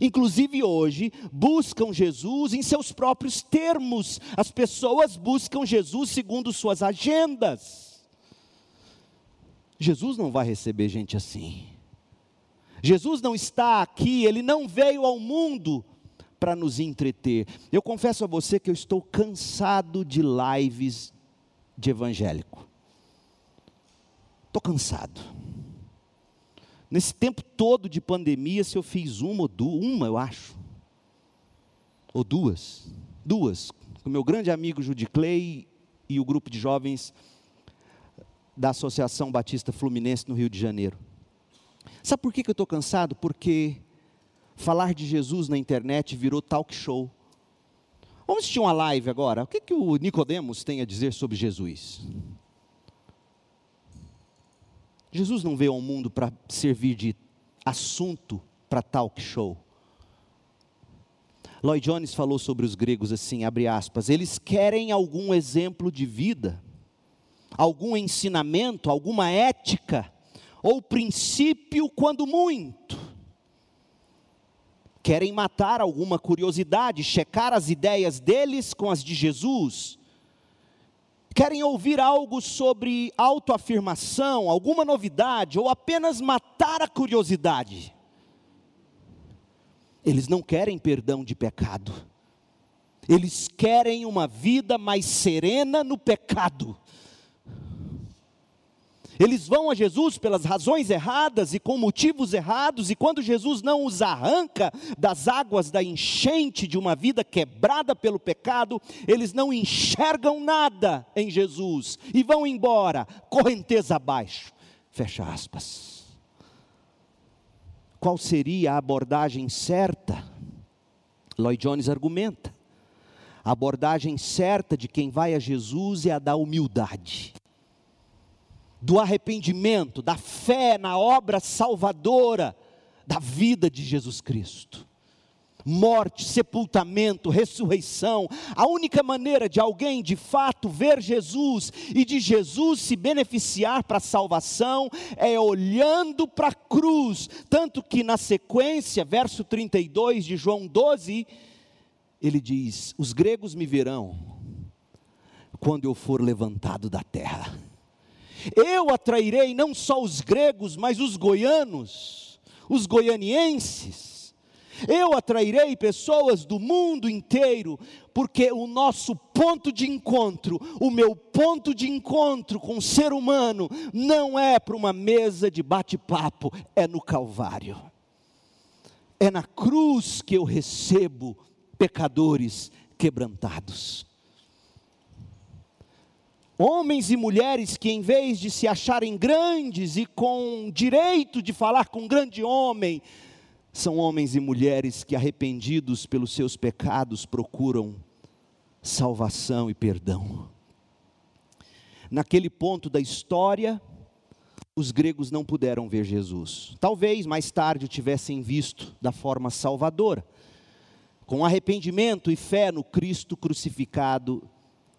[SPEAKER 1] inclusive hoje, buscam Jesus em seus próprios termos. As pessoas buscam Jesus segundo suas agendas. Jesus não vai receber gente assim. Jesus não está aqui, ele não veio ao mundo para nos entreter. Eu confesso a você que eu estou cansado de lives de evangélico. Estou cansado. Nesse tempo todo de pandemia, se eu fiz uma ou duas, uma eu acho, ou duas, duas, com meu grande amigo Judy Clay e o grupo de jovens da Associação Batista Fluminense no Rio de Janeiro. Sabe por que, que eu estou cansado? Porque falar de Jesus na internet virou talk show. Vamos assistir uma live agora. O que, que o Nicodemos tem a dizer sobre Jesus? Jesus não veio ao mundo para servir de assunto para talk show. Lloyd Jones falou sobre os gregos assim, abre aspas, eles querem algum exemplo de vida, algum ensinamento, alguma ética, ou princípio, quando muito. Querem matar alguma curiosidade, checar as ideias deles com as de Jesus, querem ouvir algo sobre autoafirmação, alguma novidade, ou apenas matar a curiosidade. Eles não querem perdão de pecado, eles querem uma vida mais serena no pecado. Eles vão a Jesus pelas razões erradas e com motivos errados, e quando Jesus não os arranca das águas da enchente de uma vida quebrada pelo pecado, eles não enxergam nada em Jesus e vão embora, correnteza abaixo. Fecha aspas. Qual seria a abordagem certa? Lloyd Jones argumenta. A abordagem certa de quem vai a Jesus é a da humildade do arrependimento, da fé na obra salvadora da vida de Jesus Cristo. Morte, sepultamento, ressurreição. A única maneira de alguém de fato ver Jesus e de Jesus se beneficiar para a salvação é olhando para a cruz. Tanto que na sequência, verso 32 de João 12, ele diz: Os gregos me verão quando eu for levantado da terra. Eu atrairei não só os gregos, mas os goianos. os goianienses. Eu atrairei pessoas do mundo inteiro, porque o nosso ponto de encontro, o meu ponto de encontro com o ser humano, não é para uma mesa de bate-papo, é no Calvário. É na cruz que eu recebo pecadores quebrantados. Homens e mulheres que, em vez de se acharem grandes e com direito de falar com um grande homem, são homens e mulheres que, arrependidos pelos seus pecados, procuram salvação e perdão. Naquele ponto da história, os gregos não puderam ver Jesus. Talvez mais tarde tivessem visto da forma salvadora, com arrependimento e fé no Cristo crucificado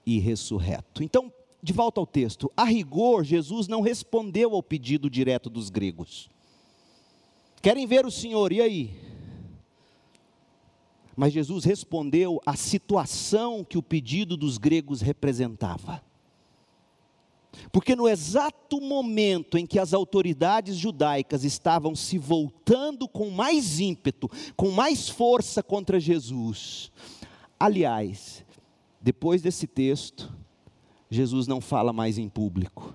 [SPEAKER 1] e ressurreto. Então, de volta ao texto, a rigor, Jesus não respondeu ao pedido direto dos gregos. Querem ver o Senhor, e aí? Mas Jesus respondeu à situação que o pedido dos gregos representava. Porque no exato momento em que as autoridades judaicas estavam se voltando com mais ímpeto, com mais força contra Jesus, aliás, depois desse texto, Jesus não fala mais em público,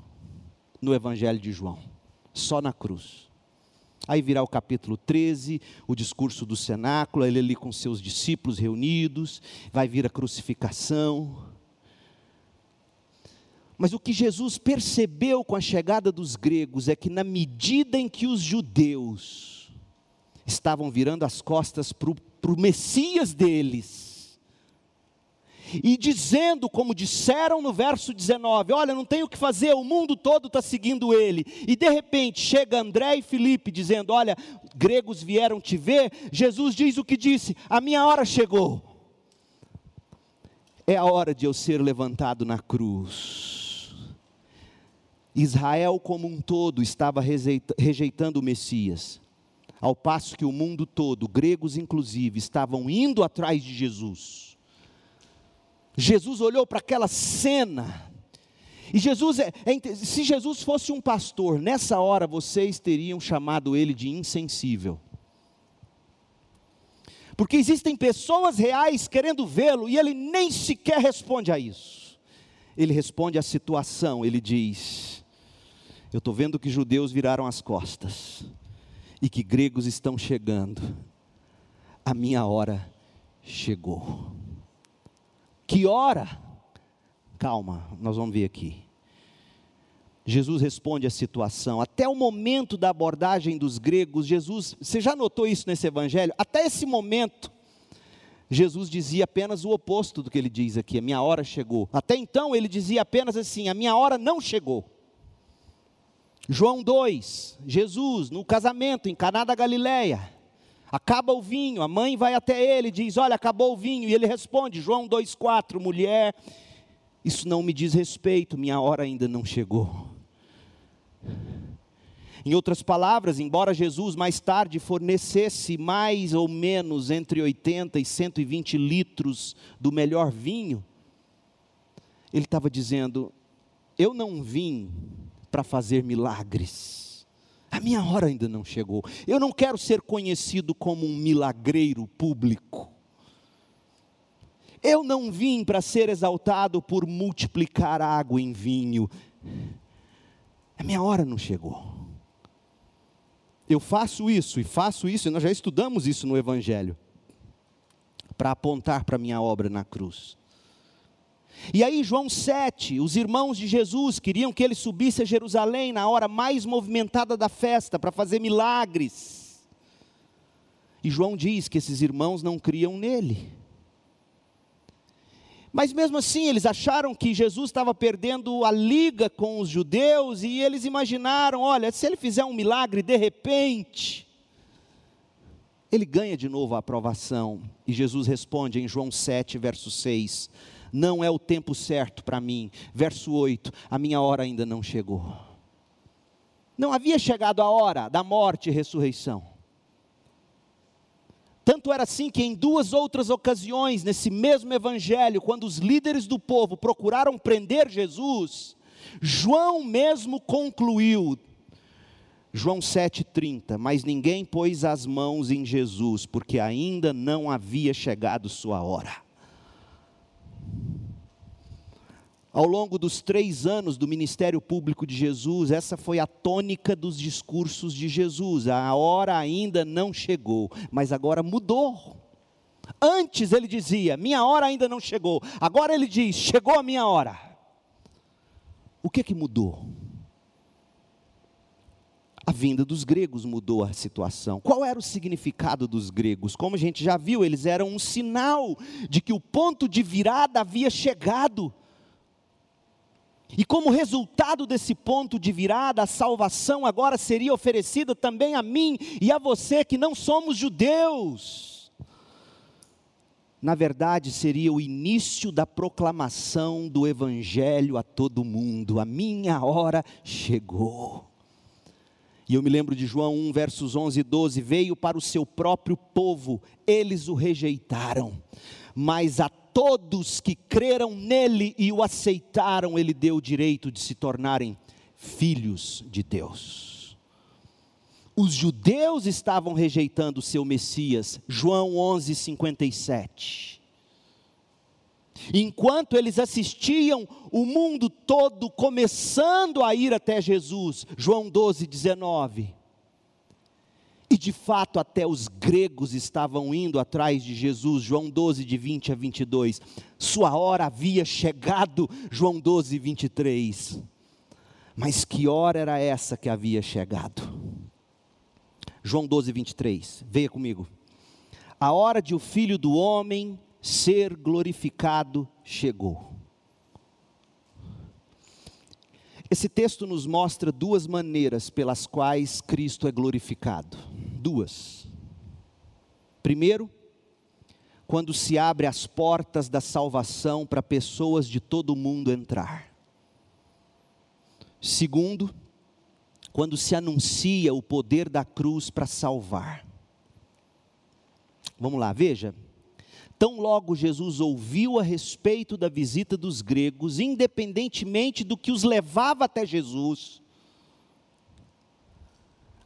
[SPEAKER 1] no Evangelho de João, só na cruz. Aí virá o capítulo 13, o discurso do cenáculo, ele ali com seus discípulos reunidos, vai vir a crucificação. Mas o que Jesus percebeu com a chegada dos gregos é que, na medida em que os judeus estavam virando as costas para o Messias deles, e dizendo, como disseram no verso 19: Olha, não tem o que fazer, o mundo todo está seguindo ele. E de repente chega André e Felipe dizendo: Olha, gregos vieram te ver. Jesus diz o que disse: A minha hora chegou. É a hora de eu ser levantado na cruz. Israel como um todo estava rejeitando o Messias, ao passo que o mundo todo, gregos inclusive, estavam indo atrás de Jesus. Jesus olhou para aquela cena. E Jesus, é, é, se Jesus fosse um pastor, nessa hora vocês teriam chamado ele de insensível. Porque existem pessoas reais querendo vê-lo e ele nem sequer responde a isso. Ele responde à situação, ele diz: Eu estou vendo que judeus viraram as costas e que gregos estão chegando, a minha hora chegou. Que hora? Calma, nós vamos ver aqui. Jesus responde à situação. Até o momento da abordagem dos gregos, Jesus, você já notou isso nesse evangelho? Até esse momento, Jesus dizia apenas o oposto do que ele diz aqui: a minha hora chegou. Até então, ele dizia apenas assim: a minha hora não chegou. João 2, Jesus no casamento em Caná da Galileia. Acaba o vinho, a mãe vai até ele e diz: Olha, acabou o vinho. E ele responde, João 2,4: Mulher, isso não me diz respeito, minha hora ainda não chegou. Em outras palavras, embora Jesus mais tarde fornecesse mais ou menos entre 80 e 120 litros do melhor vinho, ele estava dizendo: Eu não vim para fazer milagres a minha hora ainda não chegou. Eu não quero ser conhecido como um milagreiro público. Eu não vim para ser exaltado por multiplicar água em vinho. A minha hora não chegou. Eu faço isso e faço isso, e nós já estudamos isso no Evangelho, para apontar para a minha obra na cruz. E aí, João 7, os irmãos de Jesus queriam que ele subisse a Jerusalém na hora mais movimentada da festa para fazer milagres. E João diz que esses irmãos não criam nele. Mas mesmo assim, eles acharam que Jesus estava perdendo a liga com os judeus e eles imaginaram: olha, se ele fizer um milagre de repente, ele ganha de novo a aprovação. E Jesus responde em João 7, verso 6: não é o tempo certo para mim. Verso 8: a minha hora ainda não chegou. Não havia chegado a hora da morte e ressurreição. Tanto era assim que em duas outras ocasiões, nesse mesmo evangelho, quando os líderes do povo procuraram prender Jesus, João mesmo concluiu, João 7,30: Mas ninguém pôs as mãos em Jesus, porque ainda não havia chegado sua hora. Ao longo dos três anos do ministério público de Jesus, essa foi a tônica dos discursos de Jesus. A hora ainda não chegou, mas agora mudou. Antes ele dizia: Minha hora ainda não chegou. Agora ele diz: Chegou a minha hora. O que que mudou? A vinda dos gregos mudou a situação. Qual era o significado dos gregos? Como a gente já viu, eles eram um sinal de que o ponto de virada havia chegado. E como resultado desse ponto de virada, a salvação agora seria oferecida também a mim e a você que não somos judeus. Na verdade, seria o início da proclamação do Evangelho a todo mundo. A minha hora chegou. E eu me lembro de João 1, versos 11 e 12: Veio para o seu próprio povo, eles o rejeitaram, mas a todos que creram nele e o aceitaram, ele deu o direito de se tornarem filhos de Deus. Os judeus estavam rejeitando o seu Messias, João 11, 57. Enquanto eles assistiam o mundo todo começando a ir até Jesus, João 12, 19 e de fato, até os gregos estavam indo atrás de Jesus, João 12, de 20 a 22. Sua hora havia chegado, João 12, 23. Mas que hora era essa que havia chegado? João 12, 23. Veja comigo. A hora de o filho do homem ser glorificado chegou. Esse texto nos mostra duas maneiras pelas quais Cristo é glorificado. Duas. Primeiro, quando se abre as portas da salvação para pessoas de todo o mundo entrar. Segundo, quando se anuncia o poder da cruz para salvar. Vamos lá, veja. Tão logo Jesus ouviu a respeito da visita dos gregos, independentemente do que os levava até Jesus,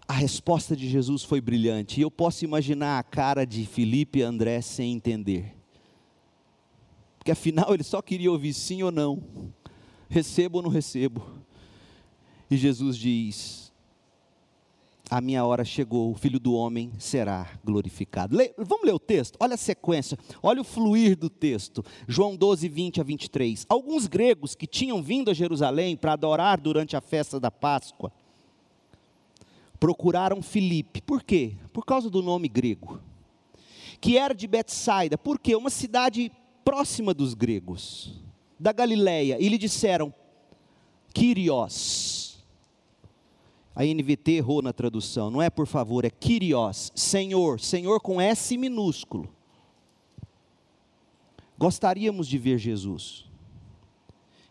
[SPEAKER 1] a resposta de Jesus foi brilhante. E eu posso imaginar a cara de Felipe e André sem entender. Porque afinal ele só queria ouvir sim ou não. Recebo ou não recebo? E Jesus diz: a minha hora chegou, o filho do homem será glorificado. Lê, vamos ler o texto? Olha a sequência, olha o fluir do texto. João 12, 20 a 23. Alguns gregos que tinham vindo a Jerusalém para adorar durante a festa da Páscoa, procuraram Filipe. Por quê? Por causa do nome grego. Que era de Betsaida. Por quê? Uma cidade próxima dos gregos, da Galileia. E lhe disseram: Kyrios a NVT errou na tradução, não é por favor, é Kyrios, Senhor, Senhor com S minúsculo. Gostaríamos de ver Jesus.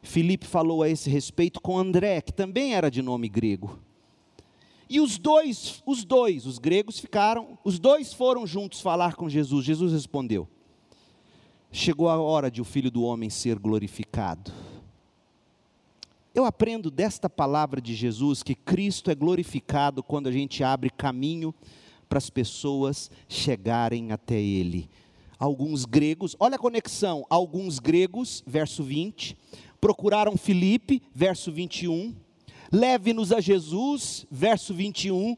[SPEAKER 1] Filipe falou a esse respeito com André, que também era de nome grego. E os dois, os dois, os gregos ficaram, os dois foram juntos falar com Jesus. Jesus respondeu: Chegou a hora de o filho do homem ser glorificado. Eu aprendo desta palavra de Jesus que Cristo é glorificado quando a gente abre caminho para as pessoas chegarem até Ele. Alguns gregos, olha a conexão, alguns gregos, verso 20, procuraram Filipe, verso 21, leve-nos a Jesus, verso 21,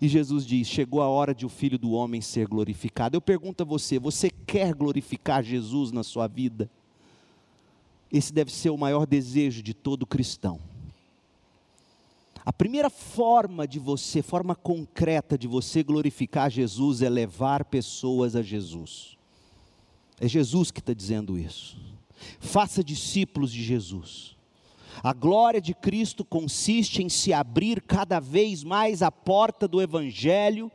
[SPEAKER 1] e Jesus diz: Chegou a hora de o filho do homem ser glorificado. Eu pergunto a você: você quer glorificar Jesus na sua vida? Esse deve ser o maior desejo de todo cristão. A primeira forma de você, forma concreta de você glorificar Jesus é levar pessoas a Jesus. É Jesus que está dizendo isso. Faça discípulos de Jesus. A glória de Cristo consiste em se abrir cada vez mais a porta do Evangelho.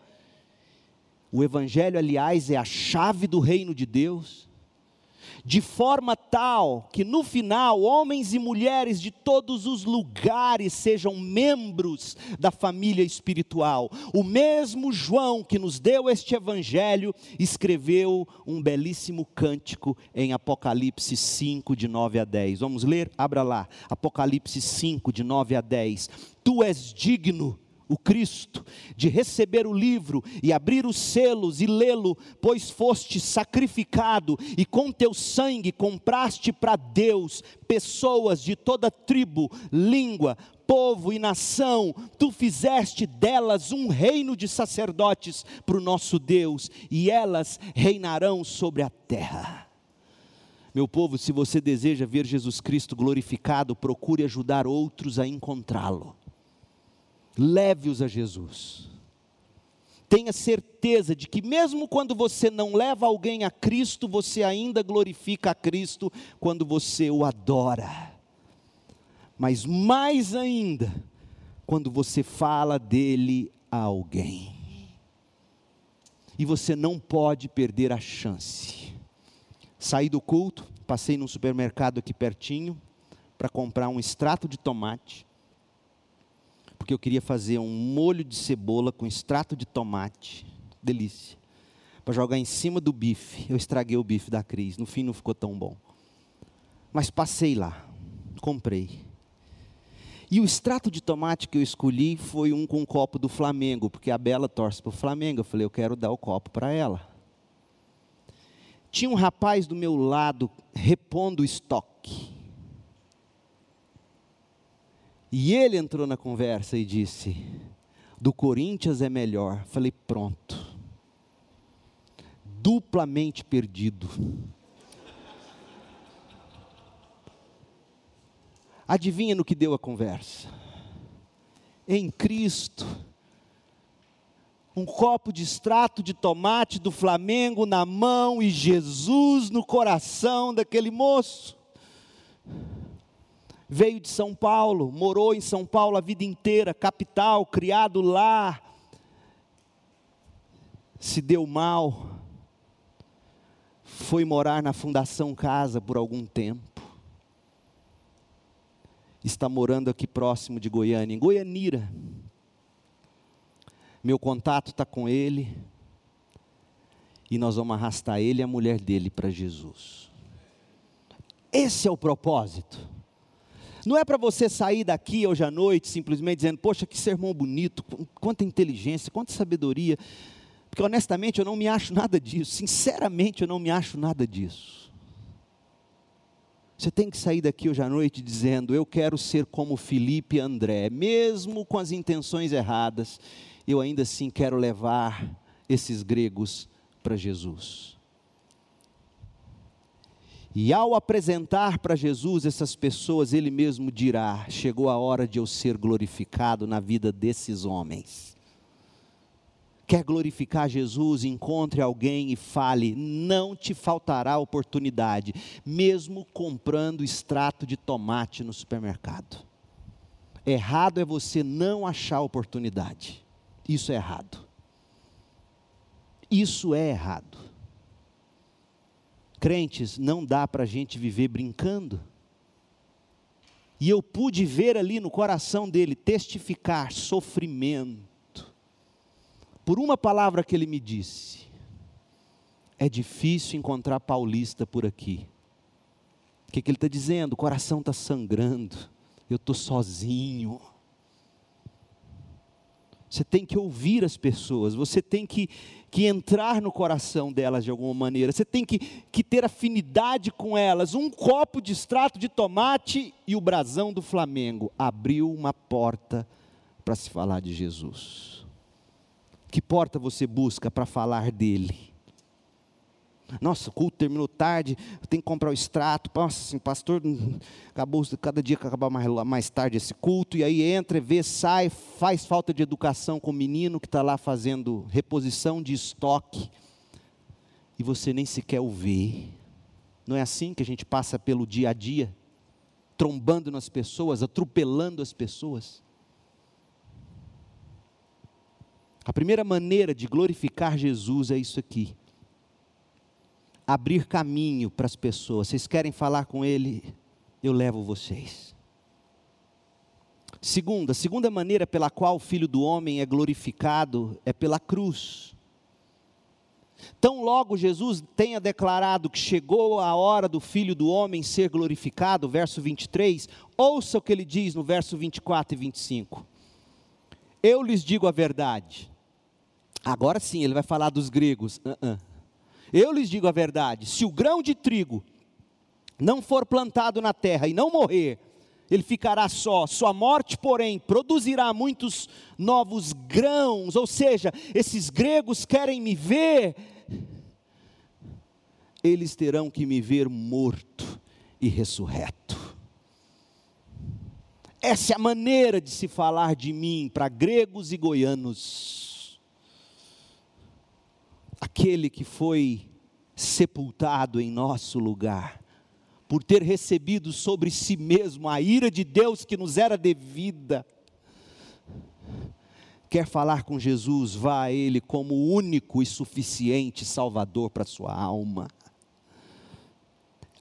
[SPEAKER 1] O Evangelho, aliás, é a chave do reino de Deus de forma tal que no final homens e mulheres de todos os lugares sejam membros da família espiritual. O mesmo João que nos deu este evangelho escreveu um belíssimo cântico em Apocalipse 5 de 9 a 10. Vamos ler? Abra lá. Apocalipse 5 de 9 a 10. Tu és digno o Cristo, de receber o livro e abrir os selos e lê-lo, pois foste sacrificado e com teu sangue compraste para Deus pessoas de toda tribo, língua, povo e nação, tu fizeste delas um reino de sacerdotes para o nosso Deus, e elas reinarão sobre a terra. Meu povo, se você deseja ver Jesus Cristo glorificado, procure ajudar outros a encontrá-lo. Leve-os a Jesus. Tenha certeza de que, mesmo quando você não leva alguém a Cristo, você ainda glorifica a Cristo quando você o adora mas mais ainda, quando você fala dele a alguém. E você não pode perder a chance. Saí do culto, passei num supermercado aqui pertinho para comprar um extrato de tomate, porque eu queria fazer um molho de cebola com extrato de tomate, delícia, para jogar em cima do bife. Eu estraguei o bife da Cris, no fim não ficou tão bom. Mas passei lá, comprei. E o extrato de tomate que eu escolhi foi um com um copo do Flamengo, porque a Bela torce para o Flamengo. Eu falei, eu quero dar o copo para ela. Tinha um rapaz do meu lado repondo o estoque. E ele entrou na conversa e disse: do Corinthians é melhor. Falei, pronto. Duplamente perdido. Adivinha no que deu a conversa? Em Cristo. Um copo de extrato de tomate do Flamengo na mão e Jesus no coração daquele moço. Veio de São Paulo, morou em São Paulo a vida inteira, capital, criado lá. Se deu mal, foi morar na Fundação Casa por algum tempo está morando aqui próximo de Goiânia, em Goianira. Meu contato está com ele. E nós vamos arrastar ele e a mulher dele para Jesus. Esse é o propósito. Não é para você sair daqui hoje à noite simplesmente dizendo, poxa, que sermão bonito, quanta inteligência, quanta sabedoria. Porque honestamente eu não me acho nada disso, sinceramente eu não me acho nada disso. Você tem que sair daqui hoje à noite dizendo: Eu quero ser como Felipe e André, mesmo com as intenções erradas, eu ainda assim quero levar esses gregos para Jesus. E ao apresentar para Jesus essas pessoas, ele mesmo dirá: Chegou a hora de eu ser glorificado na vida desses homens. Quer glorificar Jesus? Encontre alguém e fale, não te faltará oportunidade, mesmo comprando extrato de tomate no supermercado. Errado é você não achar oportunidade. Isso é errado. Isso é errado. Crentes, não dá para a gente viver brincando. E eu pude ver ali no coração dele testificar sofrimento por uma palavra que ele me disse. É difícil encontrar paulista por aqui. O que, que ele está dizendo? O coração está sangrando. Eu estou sozinho. Você tem que ouvir as pessoas, você tem que, que entrar no coração delas de alguma maneira, você tem que, que ter afinidade com elas. Um copo de extrato de tomate e o brasão do Flamengo abriu uma porta para se falar de Jesus. Que porta você busca para falar dele? Nossa, o culto terminou tarde, tenho que comprar o extrato. Nossa, assim, pastor, acabou cada dia que acabar mais, mais tarde esse culto, e aí entra, vê, sai, faz falta de educação com o menino que está lá fazendo reposição de estoque, e você nem sequer o vê. Não é assim que a gente passa pelo dia a dia, trombando nas pessoas, atropelando as pessoas? A primeira maneira de glorificar Jesus é isso aqui. Abrir caminho para as pessoas. Vocês querem falar com Ele? Eu levo vocês. Segunda, segunda maneira pela qual o Filho do Homem é glorificado é pela cruz. Tão logo Jesus tenha declarado que chegou a hora do Filho do Homem ser glorificado, verso 23, ouça o que ele diz no verso 24 e 25 Eu lhes digo a verdade. Agora sim, ele vai falar dos gregos. Uh -uh. Eu lhes digo a verdade: se o grão de trigo não for plantado na terra e não morrer, ele ficará só. Sua morte, porém, produzirá muitos novos grãos. Ou seja, esses gregos querem me ver, eles terão que me ver morto e ressurreto. Essa é a maneira de se falar de mim para gregos e goianos. Aquele que foi sepultado em nosso lugar, por ter recebido sobre si mesmo a ira de Deus que nos era devida. Quer falar com Jesus, vá a Ele como o único e suficiente Salvador para sua alma.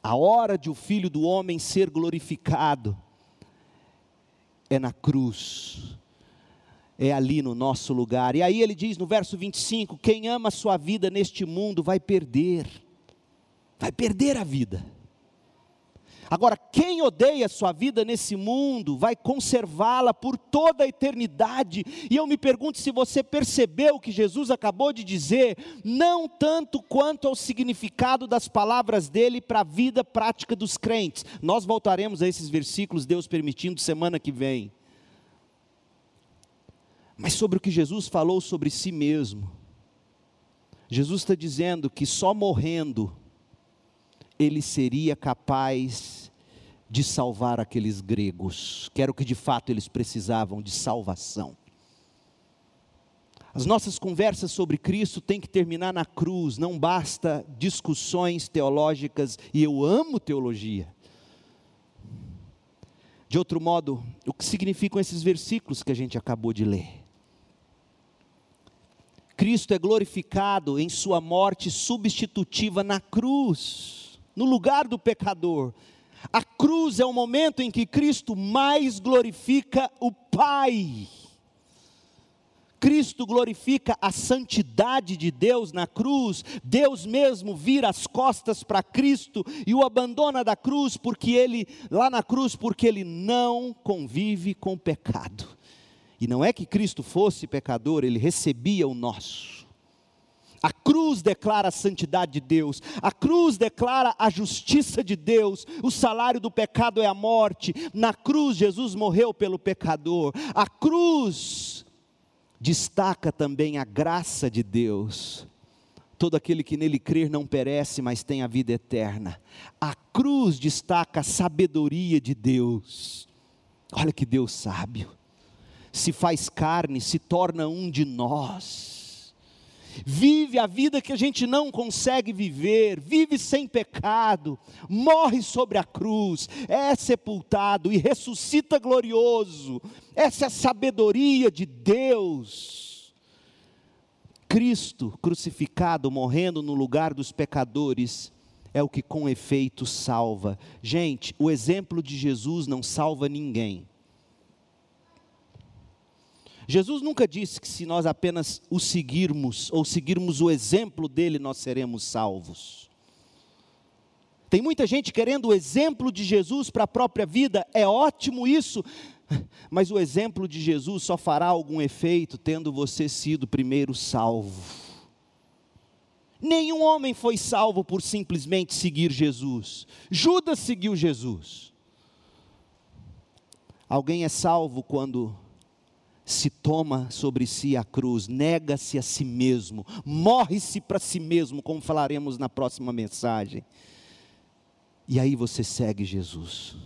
[SPEAKER 1] A hora de o Filho do Homem ser glorificado é na cruz, é ali no nosso lugar. E aí ele diz no verso 25: quem ama a sua vida neste mundo vai perder, vai perder a vida. Agora, quem odeia sua vida nesse mundo vai conservá-la por toda a eternidade. E eu me pergunto se você percebeu o que Jesus acabou de dizer, não tanto quanto ao significado das palavras dele para a vida prática dos crentes. Nós voltaremos a esses versículos, Deus permitindo, semana que vem. Mas sobre o que Jesus falou sobre si mesmo. Jesus está dizendo que só morrendo ele seria capaz de salvar aqueles gregos, que era o que de fato eles precisavam de salvação. As nossas conversas sobre Cristo têm que terminar na cruz, não basta discussões teológicas, e eu amo teologia. De outro modo, o que significam esses versículos que a gente acabou de ler? Cristo é glorificado em Sua morte substitutiva na cruz no lugar do pecador. A cruz é o momento em que Cristo mais glorifica o Pai. Cristo glorifica a santidade de Deus na cruz, Deus mesmo vira as costas para Cristo e o abandona da cruz porque ele lá na cruz porque ele não convive com o pecado. E não é que Cristo fosse pecador, ele recebia o nosso. A cruz declara a santidade de Deus, a cruz declara a justiça de Deus, o salário do pecado é a morte, na cruz Jesus morreu pelo pecador, a cruz destaca também a graça de Deus, todo aquele que nele crer não perece, mas tem a vida eterna, a cruz destaca a sabedoria de Deus, olha que Deus sábio, se faz carne, se torna um de nós, vive a vida que a gente não consegue viver, vive sem pecado, morre sobre a cruz, é sepultado e ressuscita glorioso. Essa é a sabedoria de Deus. Cristo crucificado, morrendo no lugar dos pecadores, é o que com efeito salva. Gente, o exemplo de Jesus não salva ninguém. Jesus nunca disse que se nós apenas o seguirmos, ou seguirmos o exemplo dele, nós seremos salvos. Tem muita gente querendo o exemplo de Jesus para a própria vida, é ótimo isso, *laughs* mas o exemplo de Jesus só fará algum efeito tendo você sido primeiro salvo. Nenhum homem foi salvo por simplesmente seguir Jesus. Judas seguiu Jesus. Alguém é salvo quando se toma sobre si a cruz, nega-se a si mesmo, morre-se para si mesmo, como falaremos na próxima mensagem. E aí você segue Jesus.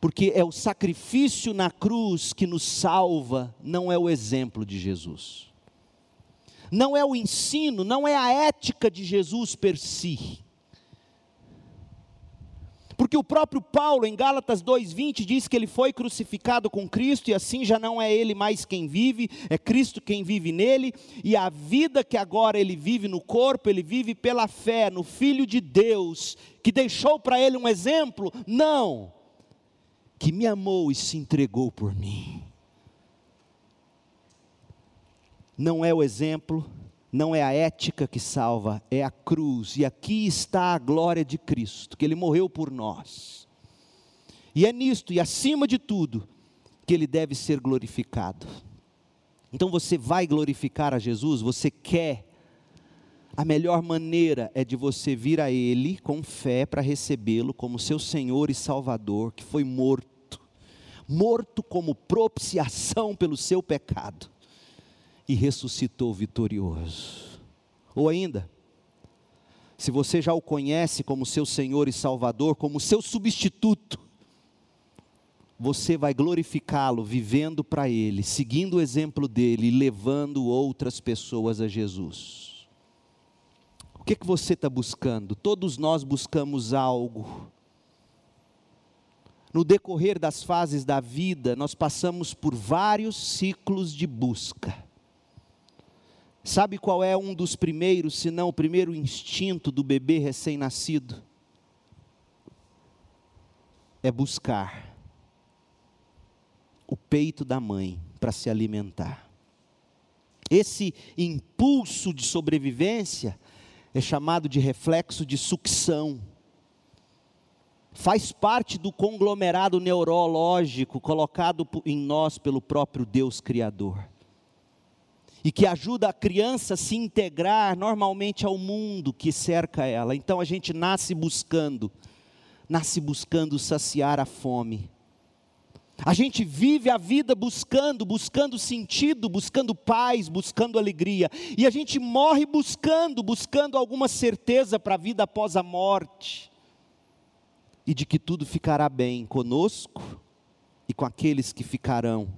[SPEAKER 1] Porque é o sacrifício na cruz que nos salva, não é o exemplo de Jesus. Não é o ensino, não é a ética de Jesus per si. Porque o próprio Paulo, em Gálatas 2,20, diz que ele foi crucificado com Cristo e assim já não é ele mais quem vive, é Cristo quem vive nele, e a vida que agora ele vive no corpo, ele vive pela fé no Filho de Deus, que deixou para ele um exemplo? Não, que me amou e se entregou por mim. Não é o exemplo, não é a ética que salva, é a cruz. E aqui está a glória de Cristo, que Ele morreu por nós. E é nisto, e acima de tudo, que ele deve ser glorificado. Então você vai glorificar a Jesus, você quer. A melhor maneira é de você vir a Ele com fé para recebê-lo como seu Senhor e Salvador, que foi morto, morto como propiciação pelo seu pecado, e ressuscitou vitorioso. Ou ainda, se você já o conhece como seu Senhor e Salvador, como seu substituto, você vai glorificá-lo vivendo para Ele, seguindo o exemplo dele e levando outras pessoas a Jesus. O que, que você está buscando? Todos nós buscamos algo. No decorrer das fases da vida, nós passamos por vários ciclos de busca. Sabe qual é um dos primeiros, se não o primeiro instinto do bebê recém-nascido? É buscar o peito da mãe para se alimentar. Esse impulso de sobrevivência é chamado de reflexo de sucção. Faz parte do conglomerado neurológico colocado em nós pelo próprio Deus Criador. E que ajuda a criança a se integrar normalmente ao mundo que cerca ela. Então a gente nasce buscando, nasce buscando saciar a fome a gente vive a vida buscando, buscando sentido, buscando paz, buscando alegria. E a gente morre buscando, buscando alguma certeza para a vida após a morte. E de que tudo ficará bem conosco e com aqueles que ficarão.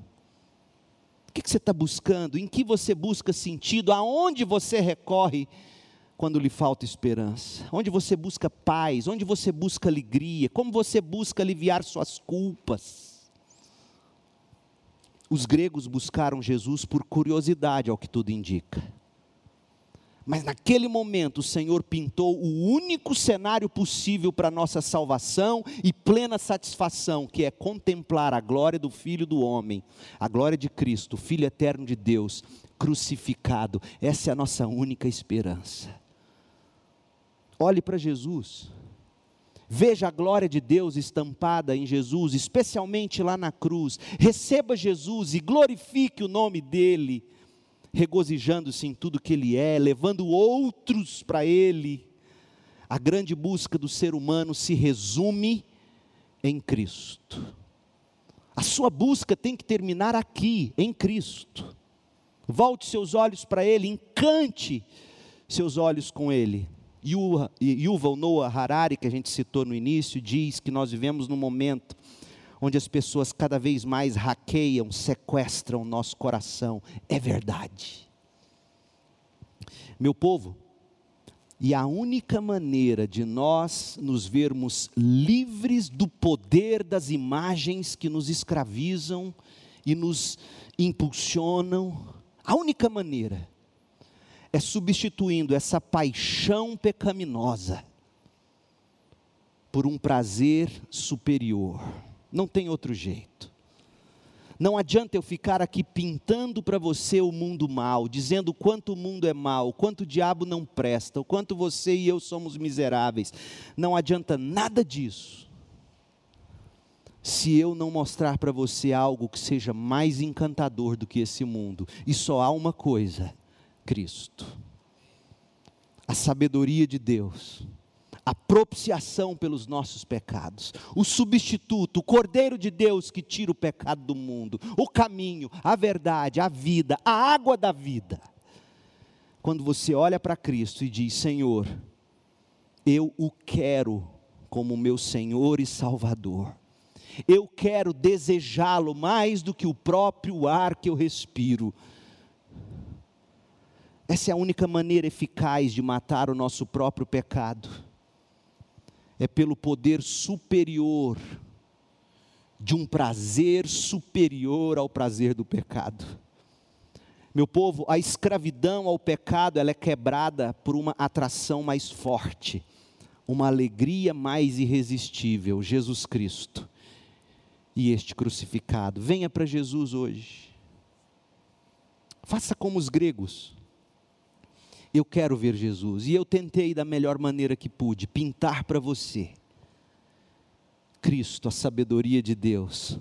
[SPEAKER 1] O que, você está buscando? Em que você busca sentido? Aonde você recorre quando lhe falta esperança? Onde você busca paz? Onde você busca alegria? Como você busca aliviar suas culpas? Os gregos buscaram Jesus por curiosidade, ao que tudo indica. Mas naquele momento o Senhor pintou o único cenário possível para nossa salvação e plena satisfação, que é contemplar a glória do Filho do Homem, a glória de Cristo, Filho eterno de Deus, crucificado. Essa é a nossa única esperança. Olhe para Jesus. Veja a glória de Deus estampada em Jesus, especialmente lá na cruz. Receba Jesus e glorifique o nome dEle, regozijando-se em tudo que Ele é, levando outros para Ele. A grande busca do ser humano se resume em Cristo. A sua busca tem que terminar aqui, em Cristo. Volte seus olhos para Ele, encante seus olhos com Ele. Yuval Noah Harari, que a gente citou no início, diz que nós vivemos num momento onde as pessoas cada vez mais hackeiam, sequestram nosso coração. É verdade. Meu povo, e a única maneira de nós nos vermos livres do poder das imagens que nos escravizam e nos impulsionam, a única maneira é substituindo essa paixão pecaminosa por um prazer superior. Não tem outro jeito. Não adianta eu ficar aqui pintando para você o mundo mal, dizendo quanto o mundo é mal, quanto o diabo não presta, o quanto você e eu somos miseráveis. Não adianta nada disso. Se eu não mostrar para você algo que seja mais encantador do que esse mundo, e só há uma coisa: Cristo. A sabedoria de Deus, a propiciação pelos nossos pecados, o substituto, o Cordeiro de Deus que tira o pecado do mundo, o caminho, a verdade, a vida, a água da vida. Quando você olha para Cristo e diz: Senhor, eu o quero como meu Senhor e Salvador. Eu quero desejá-lo mais do que o próprio ar que eu respiro. Essa é a única maneira eficaz de matar o nosso próprio pecado. É pelo poder superior, de um prazer superior ao prazer do pecado. Meu povo, a escravidão ao pecado, ela é quebrada por uma atração mais forte, uma alegria mais irresistível, Jesus Cristo. E este crucificado, venha para Jesus hoje. Faça como os gregos eu quero ver Jesus. E eu tentei da melhor maneira que pude pintar para você Cristo, a sabedoria de Deus,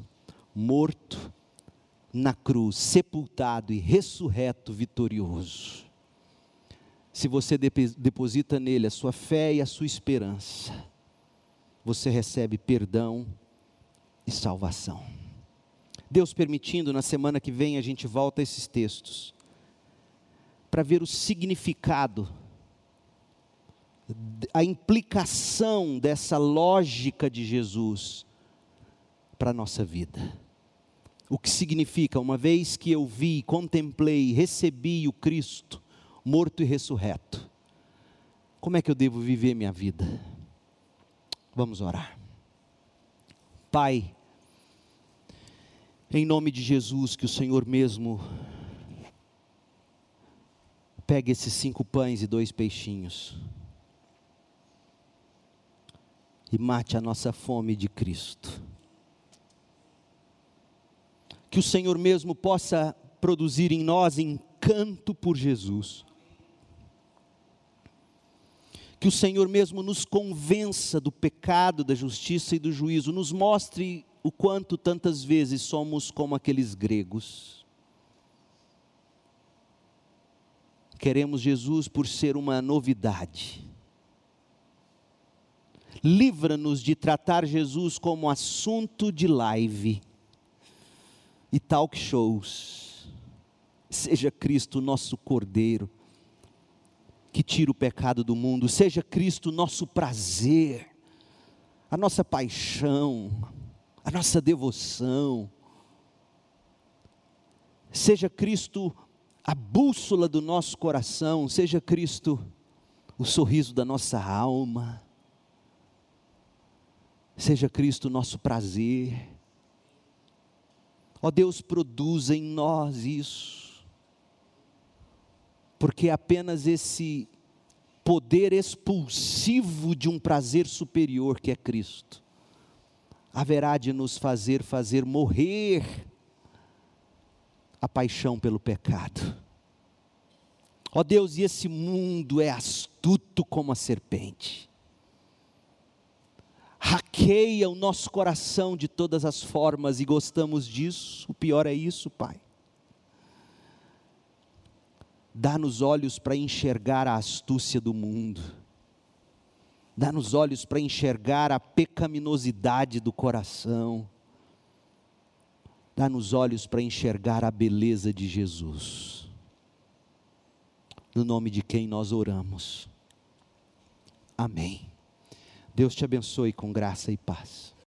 [SPEAKER 1] morto na cruz, sepultado e ressurreto vitorioso. Se você deposita nele a sua fé e a sua esperança, você recebe perdão e salvação. Deus permitindo, na semana que vem a gente volta a esses textos, para ver o significado, a implicação dessa lógica de Jesus para a nossa vida. O que significa, uma vez que eu vi, contemplei, recebi o Cristo, morto e ressurreto, como é que eu devo viver minha vida? Vamos orar. Pai, em nome de Jesus, que o Senhor mesmo pegue esses cinco pães e dois peixinhos e mate a nossa fome de Cristo. Que o Senhor mesmo possa produzir em nós encanto por Jesus. Que o Senhor mesmo nos convença do pecado, da justiça e do juízo, nos mostre o quanto tantas vezes somos como aqueles gregos. Queremos Jesus por ser uma novidade. Livra-nos de tratar Jesus como assunto de live e talk shows. Seja Cristo nosso Cordeiro, que tira o pecado do mundo, seja Cristo nosso prazer, a nossa paixão, a nossa devoção. Seja Cristo a bússola do nosso coração, seja Cristo o sorriso da nossa alma, seja Cristo o nosso prazer. Ó Deus, produza em nós isso, porque apenas esse poder expulsivo de um prazer superior que é Cristo haverá de nos fazer fazer morrer a paixão pelo pecado. Ó oh Deus, e esse mundo é astuto como a serpente. Hackeia o nosso coração de todas as formas e gostamos disso. O pior é isso, Pai. Dá-nos olhos para enxergar a astúcia do mundo Dá-nos olhos para enxergar a pecaminosidade do coração. Dá-nos olhos para enxergar a beleza de Jesus. No nome de quem nós oramos. Amém. Deus te abençoe com graça e paz.